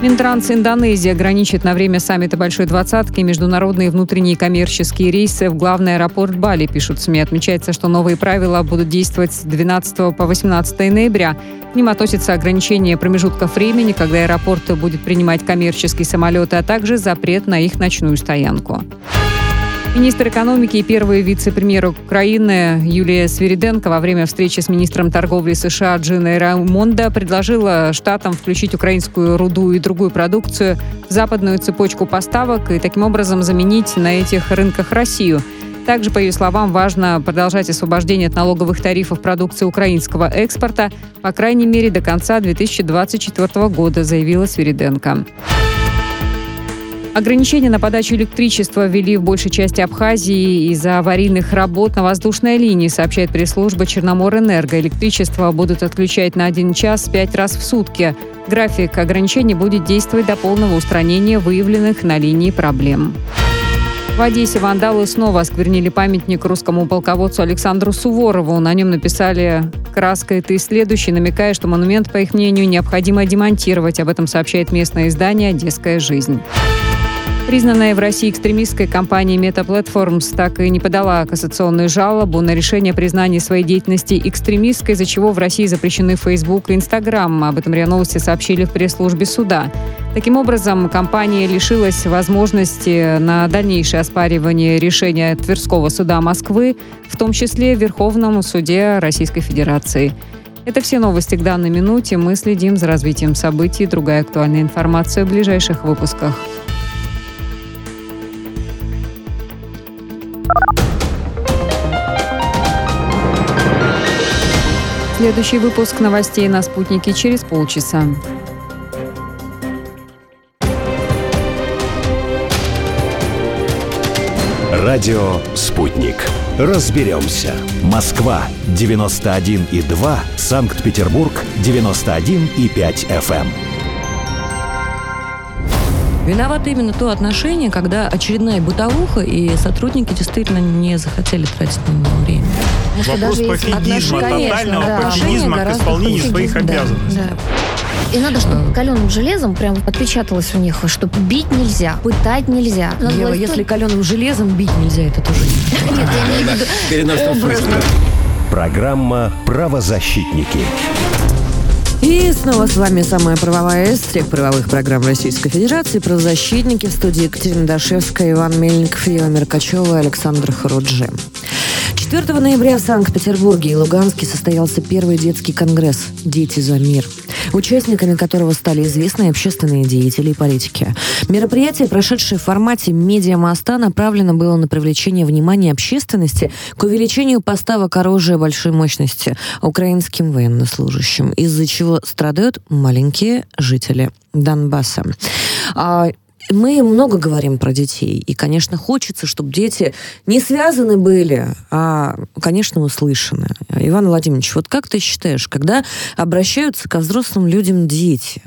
Speaker 10: Минтранс Индонезии ограничит на время саммита Большой Двадцатки международные внутренние коммерческие рейсы в главный аэропорт Бали, пишут СМИ. Отмечается, что новые правила будут действовать с 12 по 18 ноября. К ним относятся ограничения промежутков времени, когда аэропорт будет принимать коммерческие самолеты, а также запрет на их ночную стоянку. Министр экономики и первый вице-премьер Украины Юлия Свириденко во время встречи с министром торговли США Джиной Раймонда предложила штатам включить украинскую руду и другую продукцию в западную цепочку поставок и таким образом заменить на этих рынках Россию. Также, по ее словам, важно продолжать освобождение от налоговых тарифов продукции украинского экспорта, по крайней мере, до конца 2024 года, заявила Свириденко. Ограничения на подачу электричества ввели в большей части Абхазии из-за аварийных работ на воздушной линии, сообщает пресс-служба Черноморэнерго. Электричество будут отключать на один час пять раз в сутки. График ограничений будет действовать до полного устранения выявленных на линии проблем. В Одессе вандалы снова осквернили памятник русскому полководцу Александру Суворову. На нем написали «Краской ты следующий», намекая, что монумент, по их мнению, необходимо демонтировать. Об этом сообщает местное издание «Одесская жизнь». Признанная в России экстремистской компания Meta Platforms так и не подала кассационную жалобу на решение признания своей деятельности экстремистской, из-за чего в России запрещены Facebook и Instagram. Об этом РИА Новости сообщили в пресс-службе суда. Таким образом, компания лишилась возможности на дальнейшее оспаривание решения Тверского суда Москвы, в том числе в Верховном суде Российской Федерации. Это все новости к данной минуте. Мы следим за развитием событий. Другая актуальная информация в ближайших выпусках. Следующий выпуск новостей на «Спутнике» через полчаса.
Speaker 7: Радио «Спутник». Разберемся. Москва, 91,2. Санкт-Петербург, 91,5 FM.
Speaker 1: Виновато именно то отношение, когда очередная бытовуха, и сотрудники действительно не захотели тратить на него время.
Speaker 4: Вопрос пофигизма, тотального да. пофигизма к исполнению своих да, обязанностей. Да.
Speaker 2: И надо, чтобы каленым железом прям отпечаталось у них, что бить нельзя, пытать нельзя.
Speaker 1: Ева, если каленым железом бить нельзя, это тоже
Speaker 2: нет. *laughs* Нет, я имею в виду
Speaker 7: Программа «Правозащитники».
Speaker 1: И снова с вами самая правовая всех правовых программ Российской Федерации. Правозащитники в студии Екатерина Дашевская, Иван Мельников, Ева Меркачева и Александр Харуджи. 4 ноября в Санкт-Петербурге и Луганске состоялся первый детский конгресс «Дети за мир», участниками которого стали известные общественные деятели и политики. Мероприятие, прошедшее в формате медиамоста, направлено было на привлечение внимания общественности к увеличению поставок оружия большой мощности украинским военнослужащим, из-за чего страдают маленькие жители Донбасса. Мы много говорим про детей, и, конечно, хочется, чтобы дети не связаны были, а, конечно, услышаны. Иван Владимирович, вот как ты считаешь, когда обращаются ко взрослым людям дети,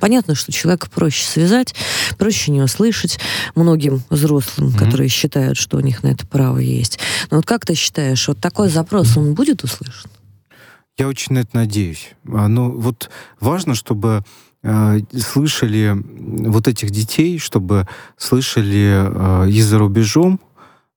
Speaker 1: понятно, что человека проще связать, проще не услышать многим взрослым, mm-hmm. которые считают, что у них на это право есть. Но вот как ты считаешь, вот такой запрос, он будет услышан?
Speaker 3: Я очень на это надеюсь. А, ну, вот важно, чтобы Э, слышали вот этих детей, чтобы слышали э, и за рубежом,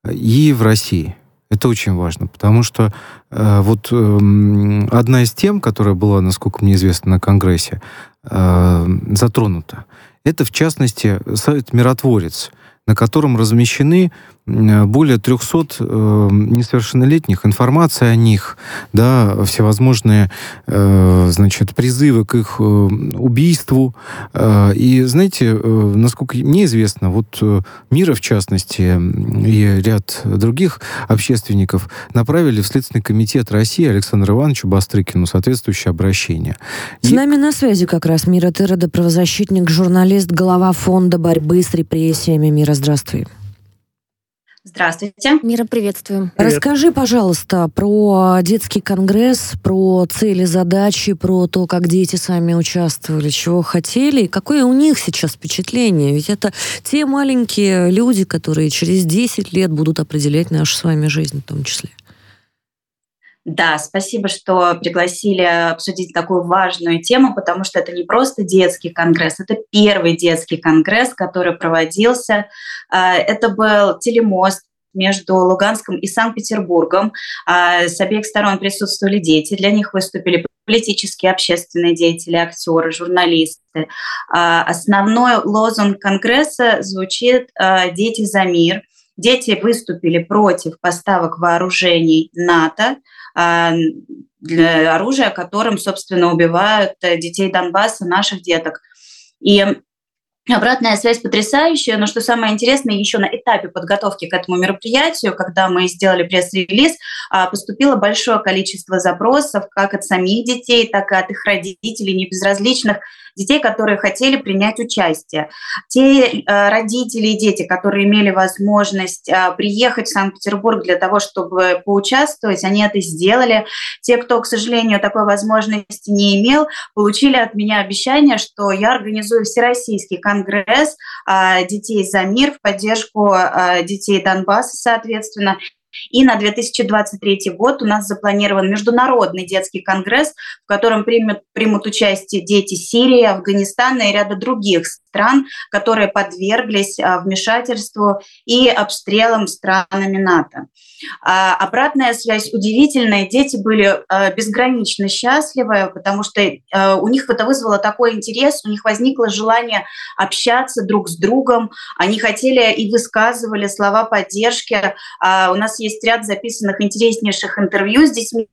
Speaker 3: и в России. Это очень важно, потому что э, вот э, одна из тем, которая была, насколько мне известно, на Конгрессе э, затронута, это, в частности, сайт «Миротворец», на котором размещены более 300 э, несовершеннолетних, информация о них, да, всевозможные, э, значит, призывы к их э, убийству. Э, и, знаете, э, насколько мне известно, вот э, Мира, в частности, и ряд других общественников направили в Следственный комитет России Александру Ивановичу Бастрыкину соответствующее обращение.
Speaker 1: С и... нами на связи как раз Мира Тырода, правозащитник, журналист, глава фонда борьбы с репрессиями. Мира, здравствуй.
Speaker 11: Здравствуйте.
Speaker 2: Мира, приветствуем.
Speaker 1: Привет. Расскажи, пожалуйста, про детский конгресс, про цели, задачи, про то, как дети сами участвовали, чего хотели, и какое у них сейчас впечатление. Ведь это те маленькие люди, которые через 10 лет будут определять нашу с вами жизнь в том числе.
Speaker 11: Да, спасибо, что пригласили обсудить такую важную тему, потому что это не просто детский конгресс, это первый детский конгресс, который проводился. А, это был телемост между Луганском и Санкт-Петербургом. А, с обеих сторон присутствовали дети, для них выступили политические, общественные деятели, актеры, журналисты. А, основной лозунг Конгресса звучит «Дети за мир». Дети выступили против поставок вооружений НАТО, а, оружия, которым, собственно, убивают э, детей Донбасса, наших деток. И Обратная связь потрясающая, но что самое интересное, еще на этапе подготовки к этому мероприятию, когда мы сделали пресс-релиз, а, поступило большое количество запросов как от самих детей, так и от их родителей, небезразличных детей, которые хотели принять участие. Те э, родители и дети, которые имели возможность э, приехать в Санкт-Петербург для того, чтобы поучаствовать, они это сделали. Те, кто, к сожалению, такой возможности не имел, получили от меня обещание, что я организую всероссийский конгресс э, детей за мир в поддержку детей Донбасса, соответственно, и на 2023 год у нас запланирован Международный детский конгресс, в котором примут, примут участие дети Сирии, Афганистана и ряда других стран, которые подверглись а, вмешательству и обстрелам странами НАТО. А обратная связь удивительная. Дети были а, безгранично счастливы, потому что у них это вызвало такой интерес, у них возникло желание общаться друг с другом. Они хотели и высказывали слова поддержки. У нас есть ряд записанных интереснейших интервью с детьми.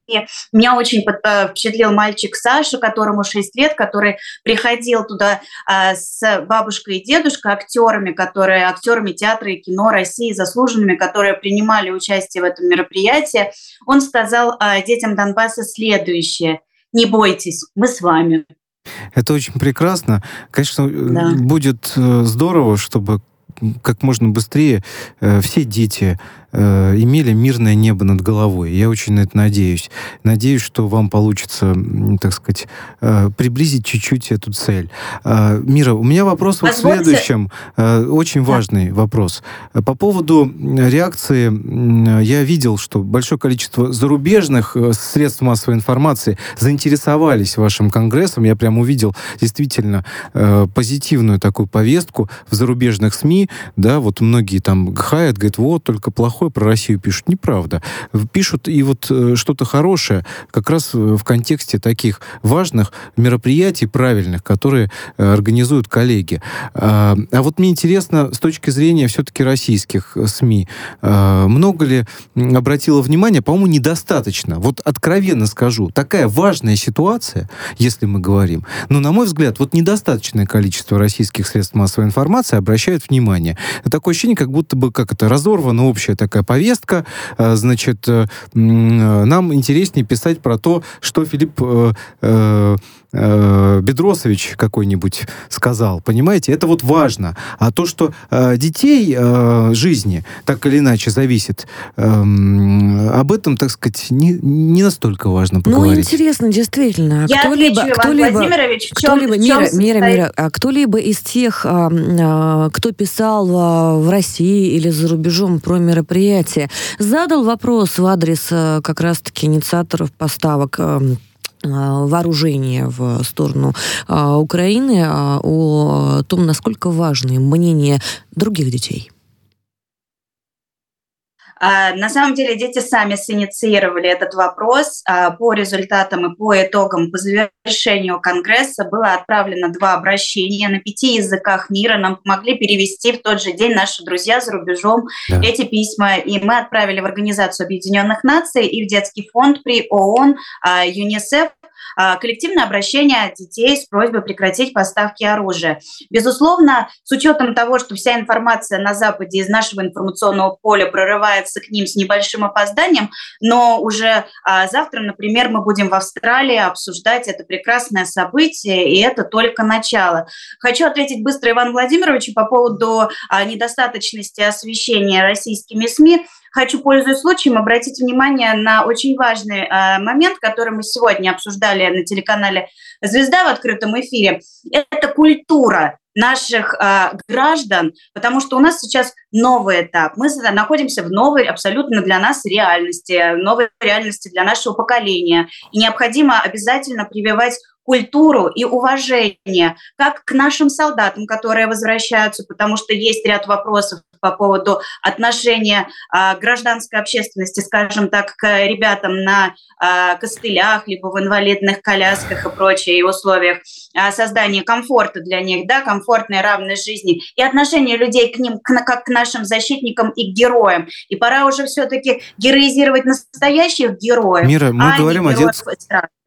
Speaker 11: Меня очень впечатлил мальчик Саша, которому 6 лет, который приходил туда с бабушка и дедушка, актерами, которые, актерами театра и кино России, заслуженными, которые принимали участие в этом мероприятии, он сказал а, детям Донбасса следующее. Не бойтесь, мы с вами.
Speaker 3: Это очень прекрасно. Конечно, да. будет э, здорово, чтобы как можно быстрее э, все дети э, имели мирное небо над головой. Я очень на это надеюсь. Надеюсь, что вам получится, так сказать, э, приблизить чуть-чуть эту цель. Э, Мира, у меня вопрос вот в следующем. Э, очень да. важный вопрос. По поводу реакции, э, я видел, что большое количество зарубежных э, средств массовой информации заинтересовались вашим конгрессом. Я прям увидел действительно э, позитивную такую повестку в зарубежных СМИ Да, вот многие там хаят, говорят, вот, только плохое про Россию пишут. Неправда. Пишут и вот э, что-то хорошее как раз в контексте таких важных мероприятий правильных, которые э, организуют коллеги. А, а вот мне интересно, с точки зрения все-таки российских СМИ, а, много ли обратило внимание, по-моему, недостаточно. Вот откровенно скажу, такая важная ситуация, если мы говорим, но, на мой взгляд, вот недостаточное количество российских средств массовой информации обращают внимание. Такое ощущение, как будто бы, как это, разорвана общая такая повестка, а, значит, э, нам интереснее писать про то, что Филипп э, Бедросович какой-нибудь сказал, понимаете? Это вот важно. А то, что э, детей э, жизни так или иначе зависит, э, об этом, так сказать, не, не настолько важно ну, поговорить.
Speaker 1: Ну, интересно, действительно.
Speaker 11: Я кто-либо, отвечу, кто-либо, Владимирович, в чем,
Speaker 1: кто-либо,
Speaker 11: в чем
Speaker 1: мира, мира, мира, а кто-либо из тех, а, а, кто писал а, в России или за рубежом про мероприятие, задал вопрос в адрес а, как раз-таки инициаторов поставок а, вооружения в сторону а, Украины а, о том, насколько важны мнения других детей?
Speaker 11: На самом деле дети сами синициировали этот вопрос. По результатам и по итогам, по завершению Конгресса было отправлено два обращения на пяти языках мира. Нам помогли перевести в тот же день наши друзья за рубежом да. эти письма. И мы отправили в Организацию Объединенных Наций и в Детский фонд при ООН, ЮНИСЕФ а, коллективное обращение детей с просьбой прекратить поставки оружия. Безусловно, с учетом того, что вся информация на Западе из нашего информационного поля прорывается к ним с небольшим опозданием, но уже а, завтра, например, мы будем в Австралии обсуждать это прекрасное событие, и это только начало. Хочу ответить быстро Иван Владимировичу по поводу а, недостаточности освещения российскими СМИ. Хочу, пользуясь случаем, обратить внимание на очень важный э, момент, который мы сегодня обсуждали на телеканале «Звезда» в открытом эфире. Это культура наших э, граждан, потому что у нас сейчас новый этап. Мы находимся в новой, абсолютно для нас реальности, новой реальности для нашего поколения. И необходимо обязательно прививать культуру и уважение как к нашим солдатам, которые возвращаются, потому что есть ряд вопросов по поводу отношения а, гражданской общественности, скажем так, к ребятам на а, костылях, либо в инвалидных колясках и прочие условиях а, создания комфорта для них, да, комфортной равной жизни, и отношение людей к ним к, как к нашим защитникам и к героям. И пора уже все-таки героизировать настоящих героев.
Speaker 3: Мира, мы а говорим о детстве.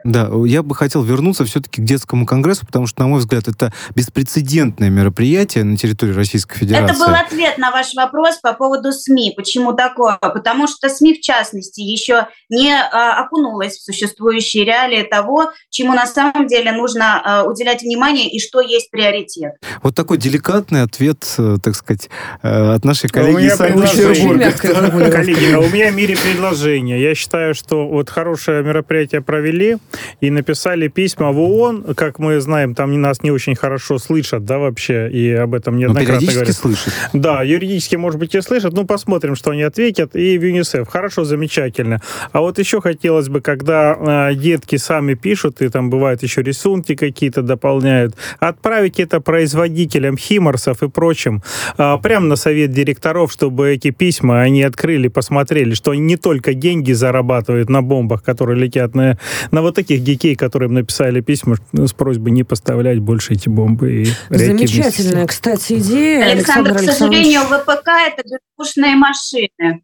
Speaker 3: Да, я бы хотел вернуться все-таки к детскому конгрессу, потому что, на мой взгляд, это беспрецедентное мероприятие на территории Российской Федерации.
Speaker 11: Это был ответ на ваш вопрос по поводу СМИ. Почему такое? Потому что СМИ, в частности, еще не а, окунулась в существующие реалии того, чему на самом деле нужно а, уделять внимание и что есть приоритет.
Speaker 3: Вот такой деликатный ответ, э, так сказать, э, от нашей коллеги из Санкт-Петербурга.
Speaker 4: Коллеги, а у меня в мире предложение. Я считаю, что вот хорошее мероприятие провели, и написали письма в ООН. Как мы знаем, там нас не очень хорошо слышат, да, вообще, и об этом ну, неоднократно говорят.
Speaker 3: слышат.
Speaker 4: Да, юридически, может быть, и слышат. Ну, посмотрим, что они ответят. И в ЮНИСЕФ. Хорошо, замечательно. А вот еще хотелось бы, когда э, детки сами пишут, и там бывают еще рисунки какие-то дополняют, отправить это производителям химорсов и прочим, э, прямо на совет директоров, чтобы эти письма они открыли, посмотрели, что они не только деньги зарабатывают на бомбах, которые летят на, на вот таких гикей, которым написали письма с просьбой не поставлять больше эти бомбы. И
Speaker 1: Замечательная, кстати, идея.
Speaker 11: Александр, Александр к сожалению, ВПК — это бездушные машины.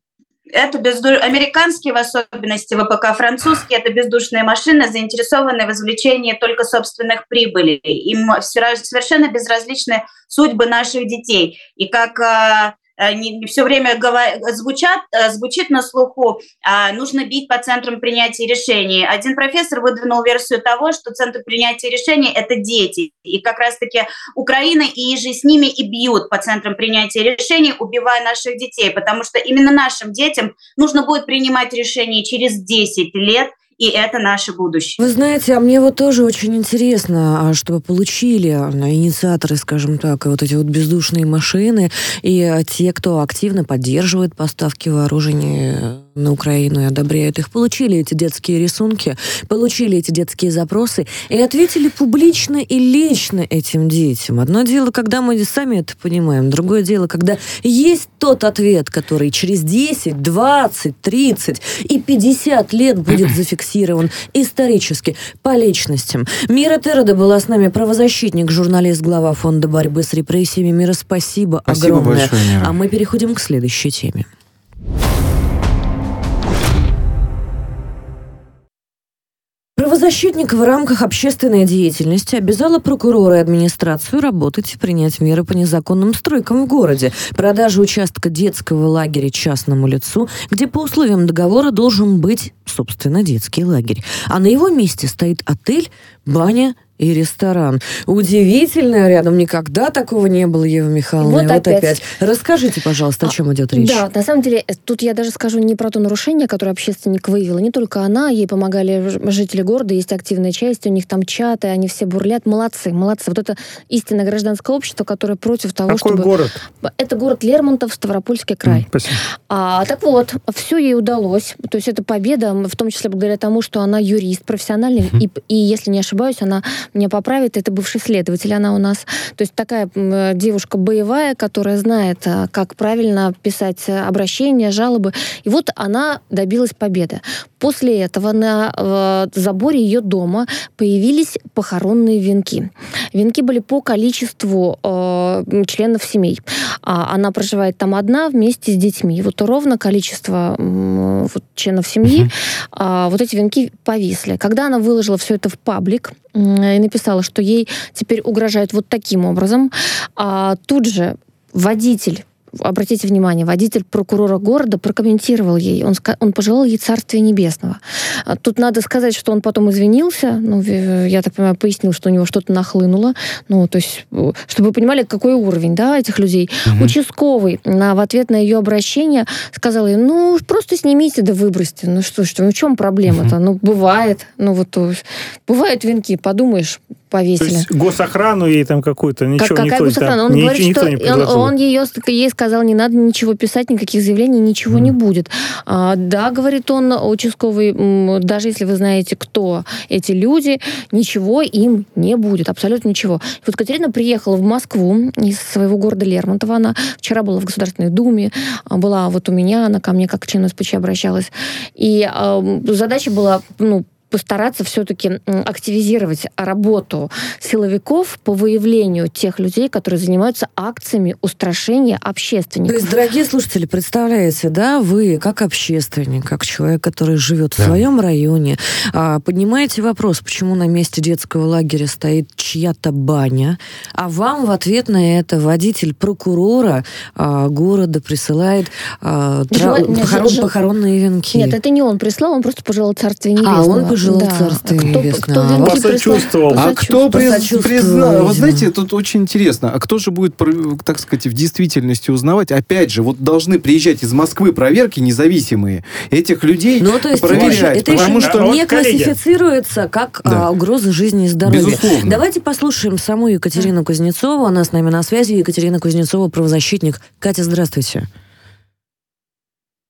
Speaker 11: Это безду... американские, в особенности ВПК французские, это бездушные машины, заинтересованные в извлечении только собственных прибылей. Им совершенно безразличны судьбы наших детей. И как а, не, не все время говор... звучат, э, звучит на слуху, а нужно бить по центрам принятия решений. Один профессор выдвинул версию того, что центр принятия решений – это дети. И как раз-таки Украина и же с ними и бьют по центрам принятия решений, убивая наших детей, потому что именно нашим детям нужно будет принимать решения через 10 лет – и это наше будущее.
Speaker 1: Вы знаете, а мне вот тоже очень интересно, а, чтобы получили а, инициаторы, скажем так, вот эти вот бездушные машины и а, те, кто активно поддерживает поставки вооружения на Украину и одобряют их, получили эти детские рисунки, получили эти детские запросы и ответили публично и лично этим детям. Одно дело, когда мы сами это понимаем, другое дело, когда есть тот ответ, который через 10, 20, 30 и 50 лет будет *clears throat* зафиксирован исторически по личностям. Мира Терода была с нами правозащитник, журналист, глава фонда борьбы с репрессиями. Мира, спасибо, спасибо огромное. Большое, Мира. А мы переходим к следующей теме. Правозащитник в рамках общественной деятельности обязала прокурора и администрацию работать и принять меры по незаконным стройкам в городе, продажу участка детского лагеря частному лицу, где по условиям договора должен быть, собственно, детский лагерь. А на его месте стоит отель, баня, и ресторан. Удивительно, рядом никогда такого не было, Ева Михайловна. Вот, вот опять. опять. Расскажите, пожалуйста, о чем идет речь.
Speaker 2: Да, на самом деле, тут я даже скажу не про то нарушение, которое общественник выявил. Не только она, ей помогали жители города, есть активная часть, у них там чаты, они все бурлят. Молодцы, молодцы. Вот это истинное гражданское общество, которое против того,
Speaker 4: Какой
Speaker 2: чтобы...
Speaker 4: город?
Speaker 2: Это город Лермонтов, Ставропольский край. Mm,
Speaker 4: спасибо.
Speaker 2: А, так вот, все ей удалось. То есть это победа, в том числе благодаря тому, что она юрист профессиональный, mm-hmm. и, и, если не ошибаюсь, она меня поправит, это бывший следователь, она у нас. То есть такая э, девушка боевая, которая знает, э, как правильно писать обращения, жалобы. И вот она добилась победы. После этого на э, заборе ее дома появились похоронные венки. Венки были по количеству э, членов семей. А она проживает там одна вместе с детьми. Вот ровно количество э, вот, членов семьи, э, вот эти венки повисли. Когда она выложила все это в паблик, и написала, что ей теперь угрожают вот таким образом. А тут же водитель обратите внимание, водитель прокурора города прокомментировал ей, он, он пожелал ей царствия небесного. А тут надо сказать, что он потом извинился, ну, я так понимаю, пояснил, что у него что-то нахлынуло, ну, то есть, чтобы вы понимали, какой уровень, да, этих людей. Угу. Участковый на, в ответ на ее обращение сказал ей, ну, просто снимите да выбросьте, ну что, что, ну, в чем проблема-то? Угу. Ну, бывает, ну, вот, бывают венки, подумаешь, повесили. То есть
Speaker 4: госохрану ей там какую-то, ничего
Speaker 2: как, какая
Speaker 4: никто,
Speaker 2: госохрана? Он
Speaker 4: ничего,
Speaker 2: говорит,
Speaker 4: никто
Speaker 2: что
Speaker 4: не он,
Speaker 2: он ее, ей сказал, не надо ничего писать, никаких заявлений, ничего mm. не будет. А, да, говорит он, участковый, даже если вы знаете, кто эти люди, ничего им не будет, абсолютно ничего. И вот Катерина приехала в Москву из своего города Лермонтова, она вчера была в Государственной Думе, а, была вот у меня, она ко мне как член СПЧ обращалась. И э, задача была, ну, постараться все-таки активизировать работу силовиков по выявлению тех людей, которые занимаются акциями устрашения общественников.
Speaker 1: То есть, дорогие слушатели, представляете, да, вы как общественник, как человек, который живет да. в своем районе, а, поднимаете вопрос, почему на месте детского лагеря стоит чья-то баня, а вам в ответ на это водитель прокурора а, города присылает а, тра... Нет, похорон... жел... похоронные венки.
Speaker 2: Нет, это не он прислал, он просто пожелал царствия небесного. А, он
Speaker 1: пожелал да. царствия кто,
Speaker 4: небесного.
Speaker 3: Кто посочувствовал. А кто признал? Вот знаете, тут очень интересно. А кто же будет, так сказать, в действительности узнавать? Опять же, вот должны приезжать из Москвы проверки независимые. Этих людей ну, то есть проверять.
Speaker 1: Это, потому еще что... не классифицируется как да. а, угроза жизни и здоровья.
Speaker 3: Безусловно.
Speaker 1: Давайте послушаем саму Екатерину Кузнецову. Она с нами на связи. Екатерина Кузнецова, правозащитник. Катя, здравствуйте.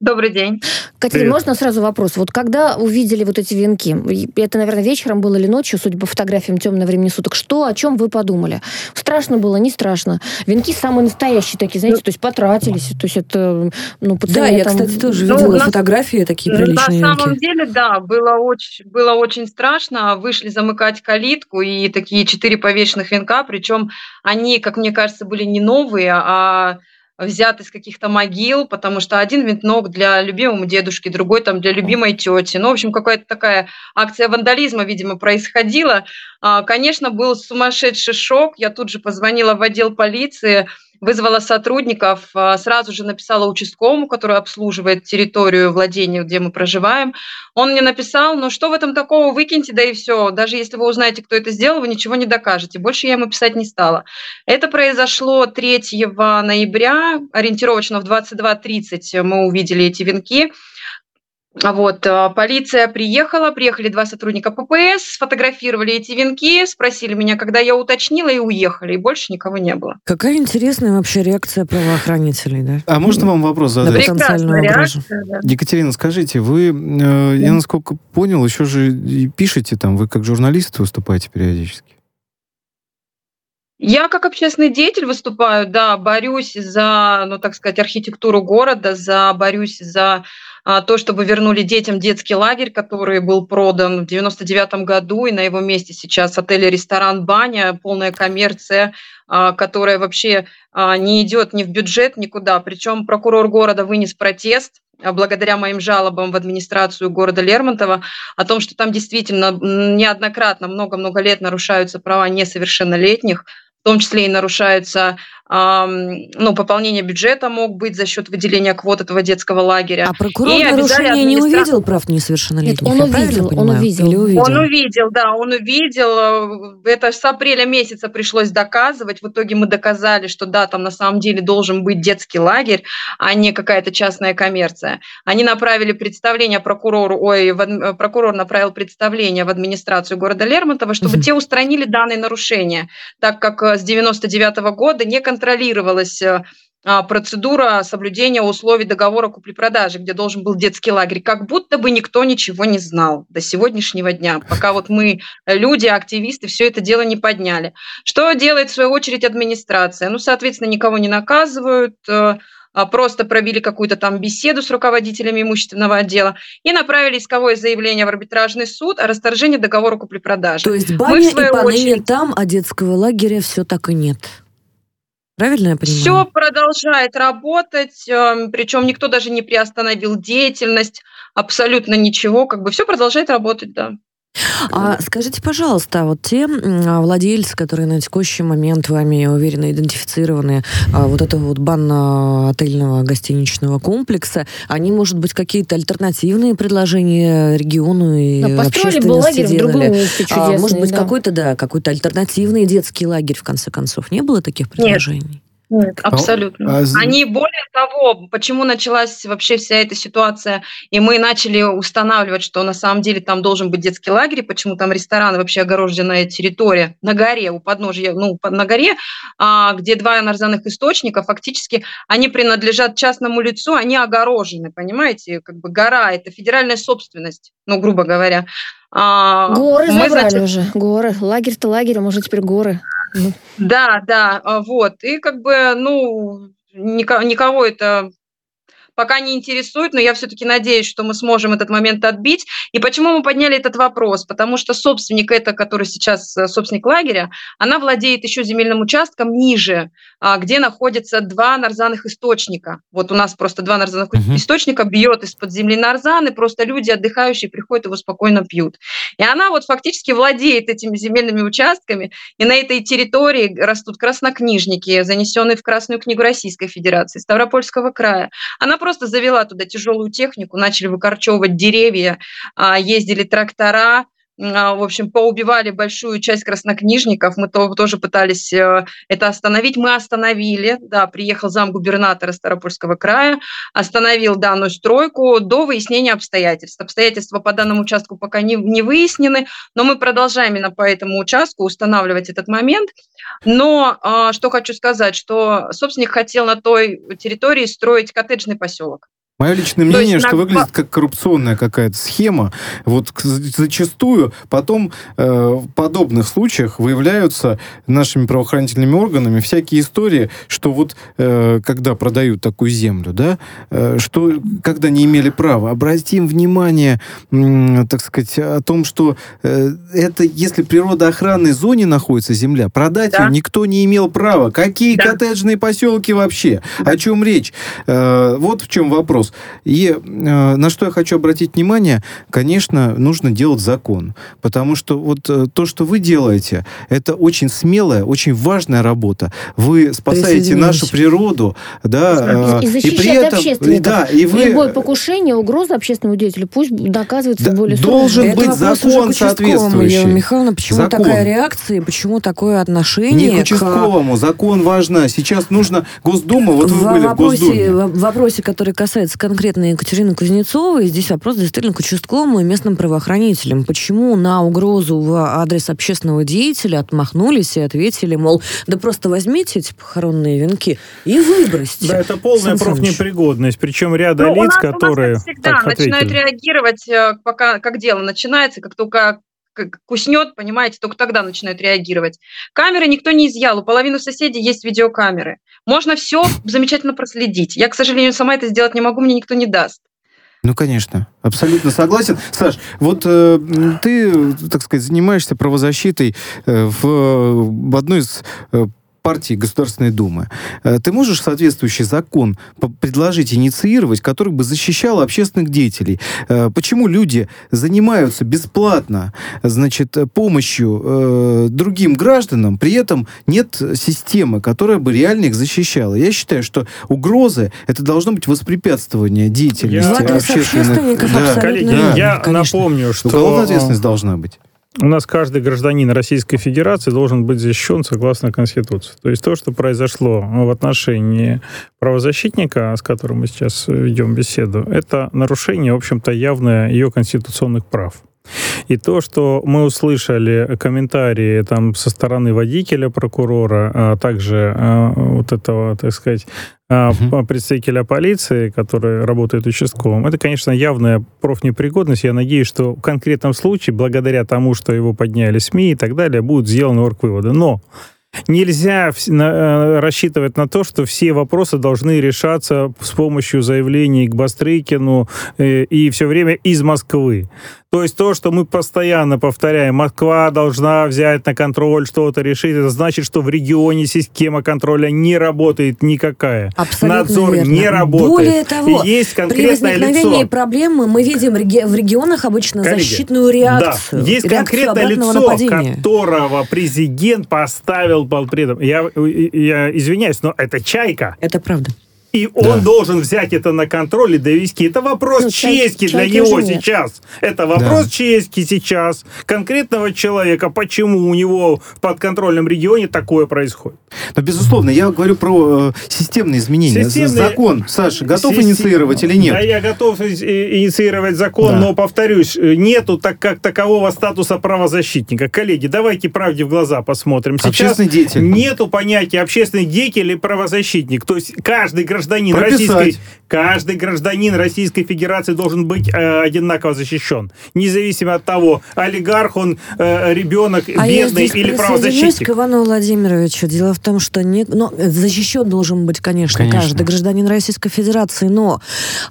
Speaker 12: Добрый день.
Speaker 2: Катерина, можно сразу вопрос? Вот когда увидели вот эти венки, это, наверное, вечером было или ночью, судя по фотографиям темного времени суток, что, о чем вы подумали? Страшно было, не страшно? Венки самые настоящие такие, знаете, ну, то есть потратились, то есть это, ну,
Speaker 1: по Да, я, там... кстати, тоже ну, видела на... фотографии такие приличные
Speaker 12: На самом деле, да, было очень, было очень страшно. Вышли замыкать калитку, и такие четыре повешенных венка, причем они, как мне кажется, были не новые, а взят из каких-то могил, потому что один винтнок для любимого дедушки, другой там для любимой тети. Ну, в общем, какая-то такая акция вандализма, видимо, происходила. А, конечно, был сумасшедший шок. Я тут же позвонила в отдел полиции, вызвала сотрудников, а, сразу же написала участковому, который обслуживает территорию владения, где мы проживаем. Он мне написал, ну что в этом такого, выкиньте, да и все. Даже если вы узнаете, кто это сделал, вы ничего не докажете. Больше я ему писать не стала. Это произошло 3 ноября, ориентировочно в 22.30 мы увидели эти венки. Вот, э, полиция приехала, приехали два сотрудника ППС, сфотографировали эти венки, спросили меня, когда я уточнила, и уехали, и больше никого не было.
Speaker 1: Какая интересная вообще реакция правоохранителей, да?
Speaker 3: А можно вам вопрос задать?
Speaker 12: Да, прекрасная реакция, да.
Speaker 3: Екатерина, скажите, вы, э, я насколько понял, еще же пишете там, вы как журналист выступаете периодически?
Speaker 12: Я как общественный деятель выступаю, да, борюсь за, ну, так сказать, архитектуру города, за, борюсь за а, то, чтобы вернули детям детский лагерь, который был продан в 99 году, и на его месте сейчас отель, ресторан, баня, полная коммерция, а, которая вообще а, не идет ни в бюджет, никуда. Причем прокурор города вынес протест, благодаря моим жалобам в администрацию города Лермонтова о том, что там действительно неоднократно много-много лет нарушаются права несовершеннолетних, в том числе и нарушаются ну, пополнение бюджета мог быть за счет выделения квот этого детского лагеря.
Speaker 1: А прокурор и нарушения не увидел прав несовершеннолетних? Нет,
Speaker 2: он увидел, он увидел. Или увидел.
Speaker 12: Он увидел, да, он увидел. Это с апреля месяца пришлось доказывать. В итоге мы доказали, что да, там на самом деле должен быть детский лагерь, а не какая-то частная коммерция. Они направили представление прокурору, ой, в, прокурор направил представление в администрацию города Лермонтова, чтобы угу. те устранили данные нарушения, так как э, с 99 -го года не контролировалась э, а, процедура соблюдения условий договора купли-продажи, где должен был детский лагерь, как будто бы никто ничего не знал до сегодняшнего дня, пока вот мы, люди, активисты, все это дело не подняли. Что делает, в свою очередь, администрация? Ну, соответственно, никого не наказывают, э, а просто провели какую-то там беседу с руководителями имущественного отдела и направили исковое заявление в арбитражный суд о расторжении договора купли-продажи.
Speaker 1: То есть баня Мы, и панели очередь... там, а детского лагеря все так и нет? Правильно я понимаю?
Speaker 12: Все продолжает работать, эм, причем никто даже не приостановил деятельность, абсолютно ничего, как бы все продолжает работать, да.
Speaker 1: А скажите, пожалуйста, вот те а, владельцы, которые на текущий момент вами, я уверена, идентифицированы, а, вот этого вот банно-отельного гостиничного комплекса, они, может быть, какие-то альтернативные предложения региону и да, общественности бы лагерь делали? В другом месте а, может быть, да. какой-то, да, какой-то альтернативный детский лагерь, в конце концов. Не было таких предложений? Нет.
Speaker 12: Нет, а абсолютно. А, Они более того, почему началась вообще вся эта ситуация, и мы начали устанавливать, что на самом деле там должен быть детский лагерь, почему там рестораны, вообще огороженная территория на горе, у подножья, ну, на горе, а, где два нарзанных источника, фактически они принадлежат частному лицу, они огорожены, понимаете, как бы гора, это федеральная собственность, ну, грубо говоря.
Speaker 2: Горы мы, забрали значит... уже, горы. Лагерь-то лагерь, а может теперь горы.
Speaker 12: Да, да, а, вот. И как бы, ну, никого это пока не интересует, но я все-таки надеюсь, что мы сможем этот момент отбить. И почему мы подняли этот вопрос? Потому что собственник это, который сейчас э, собственник лагеря, она владеет еще земельным участком ниже, где находятся два нарзанных источника. Вот у нас просто два нарзанных uh-huh. источника бьет из-под земли нарзан, и просто люди, отдыхающие, приходят его спокойно пьют. И она вот фактически владеет этими земельными участками, и на этой территории растут краснокнижники, занесенные в Красную книгу Российской Федерации, Ставропольского края. Она просто завела туда тяжелую технику, начали выкорчевывать деревья, а, ездили трактора, а, в общем, поубивали большую часть краснокнижников. Мы тоже пытались э, это остановить. Мы остановили, да, приехал замгубернатора Старопольского края, остановил данную стройку до выяснения обстоятельств. Обстоятельства по данному участку пока не, не выяснены, но мы продолжаем именно по этому участку устанавливать этот момент. Но а, что хочу сказать, что собственник хотел на той территории строить коттеджный поселок.
Speaker 3: Мое личное мнение, есть, что на... выглядит как коррупционная какая-то схема. Вот зачастую потом э, в подобных случаях выявляются нашими правоохранительными органами всякие истории, что вот э, когда продают такую землю, да, э, что когда не имели права, обратим внимание, э, так сказать, о том, что э, это если в природоохранной зоне находится земля, продать да. ее никто не имел права. Какие да. коттеджные поселки вообще? Да. О чем речь? Э, вот в чем вопрос вопрос. И э, на что я хочу обратить внимание, конечно, нужно делать закон. Потому что вот э, то, что вы делаете, это очень смелая, очень важная работа. Вы спасаете нашу природу, да,
Speaker 2: и, э, и, и при этом, общественников. Да, и вы... Любое покушение, угроза общественному деятелю пусть доказывается да, более
Speaker 3: Должен это быть закон соответствующий. Ева
Speaker 1: Михайловна, почему закон. такая реакция, почему такое отношение?
Speaker 3: Не к участковому, к... закон важно. Сейчас нужно Госдума, вот вы в были вопросе, в Госдуме.
Speaker 1: В вопросе, который касается касается конкретно Екатерины Кузнецовой, здесь вопрос действительно к участковому и местным правоохранителям. Почему на угрозу в адрес общественного деятеля отмахнулись и ответили, мол, да просто возьмите эти похоронные венки и выбросьте.
Speaker 4: Да, это полная профнепригодность, причем ряда ну, лиц, нас, которые... У нас
Speaker 12: всегда так начинают ответили. реагировать, э, пока как дело начинается, как только куснет, понимаете, только тогда начинают реагировать. Камеры никто не изъял, у половины соседей есть видеокамеры. Можно все замечательно проследить. Я, к сожалению, сама это сделать не могу, мне никто не даст.
Speaker 3: Ну, конечно, абсолютно согласен. Саш, вот э, ты, так сказать, занимаешься правозащитой э, в, в одной из э, партии Государственной Думы. Э, ты можешь соответствующий закон предложить инициировать, который бы защищал общественных деятелей? Э, почему люди занимаются бесплатно, значит, помощью э, другим гражданам, при этом нет системы, которая бы реально их защищала? Я считаю, что угрозы это должно быть воспрепятствование деятельности
Speaker 1: я... общественных.
Speaker 4: Да. Коллеги, да, я конечно. напомню, что
Speaker 3: уголовная ответственность должна быть
Speaker 4: у нас каждый гражданин Российской Федерации должен быть защищен согласно Конституции. То есть то, что произошло в отношении правозащитника, с которым мы сейчас ведем беседу, это нарушение, в общем-то, явное ее конституционных прав. И то, что мы услышали комментарии там со стороны водителя, прокурора, а также а, вот этого, так сказать, uh-huh. представителя полиции, который работает участковым, это, конечно, явная профнепригодность. Я надеюсь, что в конкретном случае, благодаря тому, что его подняли СМИ и так далее, будут сделаны орг-выводы. Но нельзя э, рассчитывать на то, что все вопросы должны решаться с помощью заявлений к Бастрыкину э, и все время из Москвы. То есть то, что мы постоянно повторяем, Москва должна взять на контроль что-то решить, это значит, что в регионе система контроля не работает никакая.
Speaker 1: Абсолютно
Speaker 4: Надзор
Speaker 1: верно.
Speaker 4: не работает.
Speaker 1: Более того,
Speaker 4: и есть конкретное
Speaker 1: при возникновении
Speaker 4: лицо.
Speaker 1: проблемы мы видим в регионах обычно
Speaker 4: Коллеги,
Speaker 1: защитную реакцию.
Speaker 4: Да, есть
Speaker 1: реакцию
Speaker 4: конкретное лицо,
Speaker 1: нападения.
Speaker 4: которого президент поставил под предом. Я, я извиняюсь, но это чайка.
Speaker 1: Это правда.
Speaker 4: И он да. должен взять это на контроль и довести. Это вопрос ну, честки для него сейчас. Это вопрос да. честки сейчас конкретного человека. Почему у него в подконтрольном регионе такое происходит?
Speaker 3: Но, безусловно, я говорю про э, системные изменения. Системные... Закон, Саша, готов Систем... инициировать или нет?
Speaker 4: Да, я готов инициировать закон, да. но, повторюсь, э, нету так как такового статуса правозащитника. Коллеги, давайте правде в глаза посмотрим. Сейчас
Speaker 3: общественный деятель.
Speaker 4: нету понятия общественный деятель или правозащитник. То есть каждый гражданин гражданин
Speaker 3: Прописать.
Speaker 4: Российской каждый гражданин Российской Федерации должен быть э, одинаково защищен, независимо от того, олигарх он, э, ребенок, а бедный или правозащитник.
Speaker 1: к Ивану Владимировичу. Дело в том, что не, ну, защищен должен быть, конечно, конечно, каждый гражданин Российской Федерации, но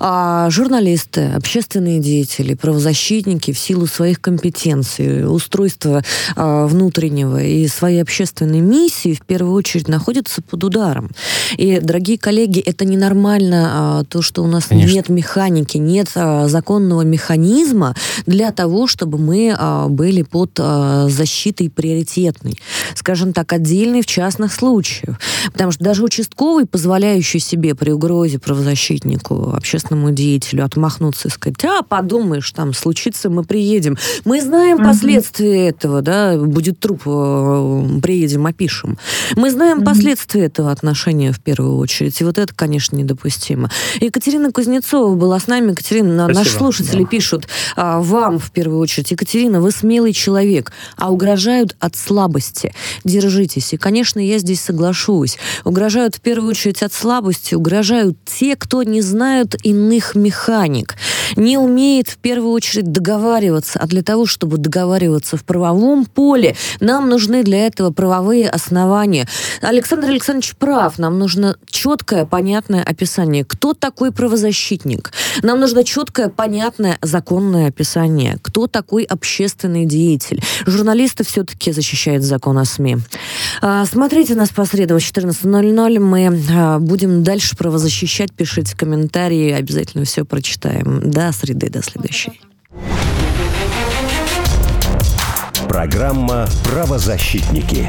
Speaker 1: а, журналисты, общественные деятели, правозащитники в силу своих компетенций, устройства а, внутреннего и своей общественной миссии в первую очередь находятся под ударом. И, дорогие коллеги, это это ненормально, а, то, что у нас Конечно. нет механики, нет а, законного механизма для того, чтобы мы а, были под защитой приоритетной. Скажем так, отдельной в частных случаях. Потому что даже участковый, позволяющий себе при угрозе правозащитнику, общественному деятелю отмахнуться и сказать, а, подумаешь, там случится, мы приедем. Мы знаем mm-hmm. последствия этого, да, будет труп, приедем, опишем. Мы знаем mm-hmm. последствия этого отношения в первую очередь. И вот это, конечно, недопустимо. Екатерина Кузнецова была с нами. Екатерина, Спасибо. наши слушатели да. пишут а, вам в первую очередь. Екатерина, вы смелый человек, а угрожают от слабости. Держитесь. И, конечно, я здесь соглашусь. Угрожают в первую очередь от слабости, угрожают те, кто не знают иных механик, не умеет в первую очередь договариваться. А для того, чтобы договариваться в правовом поле, нам нужны для этого правовые основания. Александр Александрович прав. Нам нужно четкое, понятное понятное описание. Кто такой правозащитник? Нам нужно четкое, понятное, законное описание. Кто такой общественный деятель? Журналисты все-таки защищают закон о СМИ. А, смотрите нас по средам в 14.00. Мы а, будем дальше правозащищать. Пишите комментарии. Обязательно все прочитаем. До среды, до следующей.
Speaker 7: Программа «Правозащитники».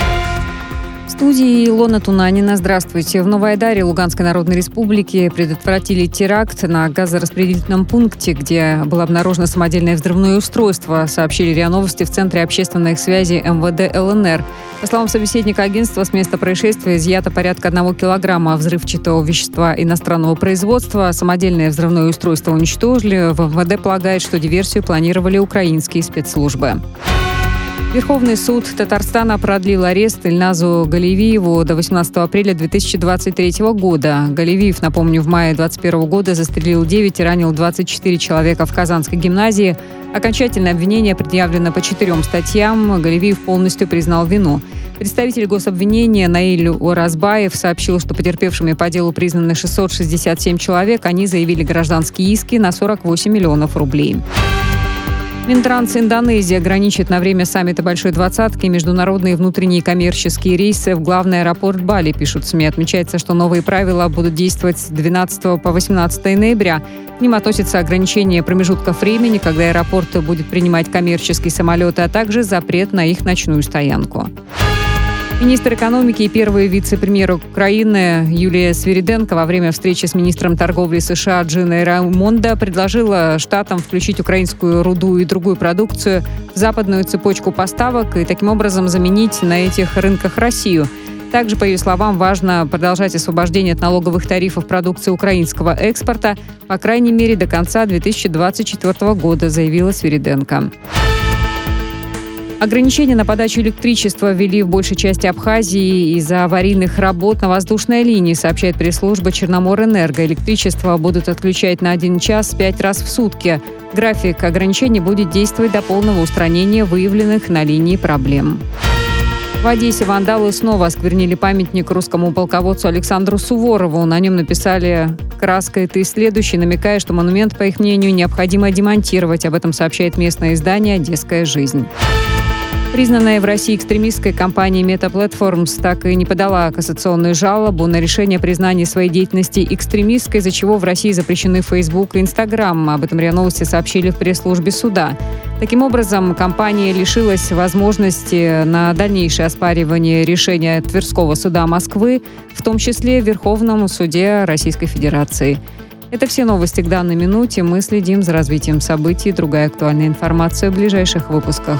Speaker 10: Студии Илона Тунанина. Здравствуйте. В Новой Айдаре Луганской Народной Республики предотвратили теракт на газораспределительном пункте, где было обнаружено самодельное взрывное устройство, сообщили РИА Новости в Центре общественной связи МВД ЛНР. По словам собеседника агентства, с места происшествия изъято порядка одного килограмма взрывчатого вещества иностранного производства. Самодельное взрывное устройство уничтожили. В МВД полагает, что диверсию планировали украинские спецслужбы. Верховный суд Татарстана продлил арест Ильназу Галевиеву до 18 апреля 2023 года. Галевиев, напомню, в мае 2021 года застрелил 9 и ранил 24 человека в Казанской гимназии. Окончательное обвинение предъявлено по четырем статьям. Галевиев полностью признал вину. Представитель гособвинения Наиль Уразбаев сообщил, что потерпевшими по делу признаны 667 человек. Они заявили гражданские иски на 48 миллионов рублей. Минтранс Индонезии ограничит на время саммита Большой Двадцатки международные внутренние коммерческие рейсы в главный аэропорт Бали, пишут СМИ. Отмечается, что новые правила будут действовать с 12 по 18 ноября. К ним относятся ограничения промежутков времени, когда аэропорт будет принимать коммерческие самолеты, а также запрет на их ночную стоянку. Министр экономики и первый вице-премьер Украины Юлия Свириденко во время встречи с министром торговли США Джиной Раймонда предложила штатам включить украинскую руду и другую продукцию в западную цепочку поставок и таким образом заменить на этих рынках Россию. Также, по ее словам, важно продолжать освобождение от налоговых тарифов продукции украинского экспорта, по крайней мере, до конца 2024 года, заявила Свириденко. Ограничения на подачу электричества ввели в большей части Абхазии из-за аварийных работ на воздушной линии, сообщает пресс-служба Черноморэнерго. Электричество будут отключать на один час пять раз в сутки. График ограничений будет действовать до полного устранения выявленных на линии проблем. В Одессе вандалы снова осквернили памятник русскому полководцу Александру Суворову. На нем написали «Краской ты следующий», намекая, что монумент, по их мнению, необходимо демонтировать. Об этом сообщает местное издание «Одесская жизнь». Признанная в России экстремистской компания Meta Platforms так и не подала кассационную жалобу на решение признания своей деятельности экстремистской, из-за чего в России запрещены Facebook и Instagram. Об этом РИА Новости сообщили в пресс-службе суда. Таким образом, компания лишилась возможности на дальнейшее оспаривание решения Тверского суда Москвы, в том числе в Верховном суде Российской Федерации. Это все новости к данной минуте. Мы следим за развитием событий. Другая актуальная информация в ближайших выпусках.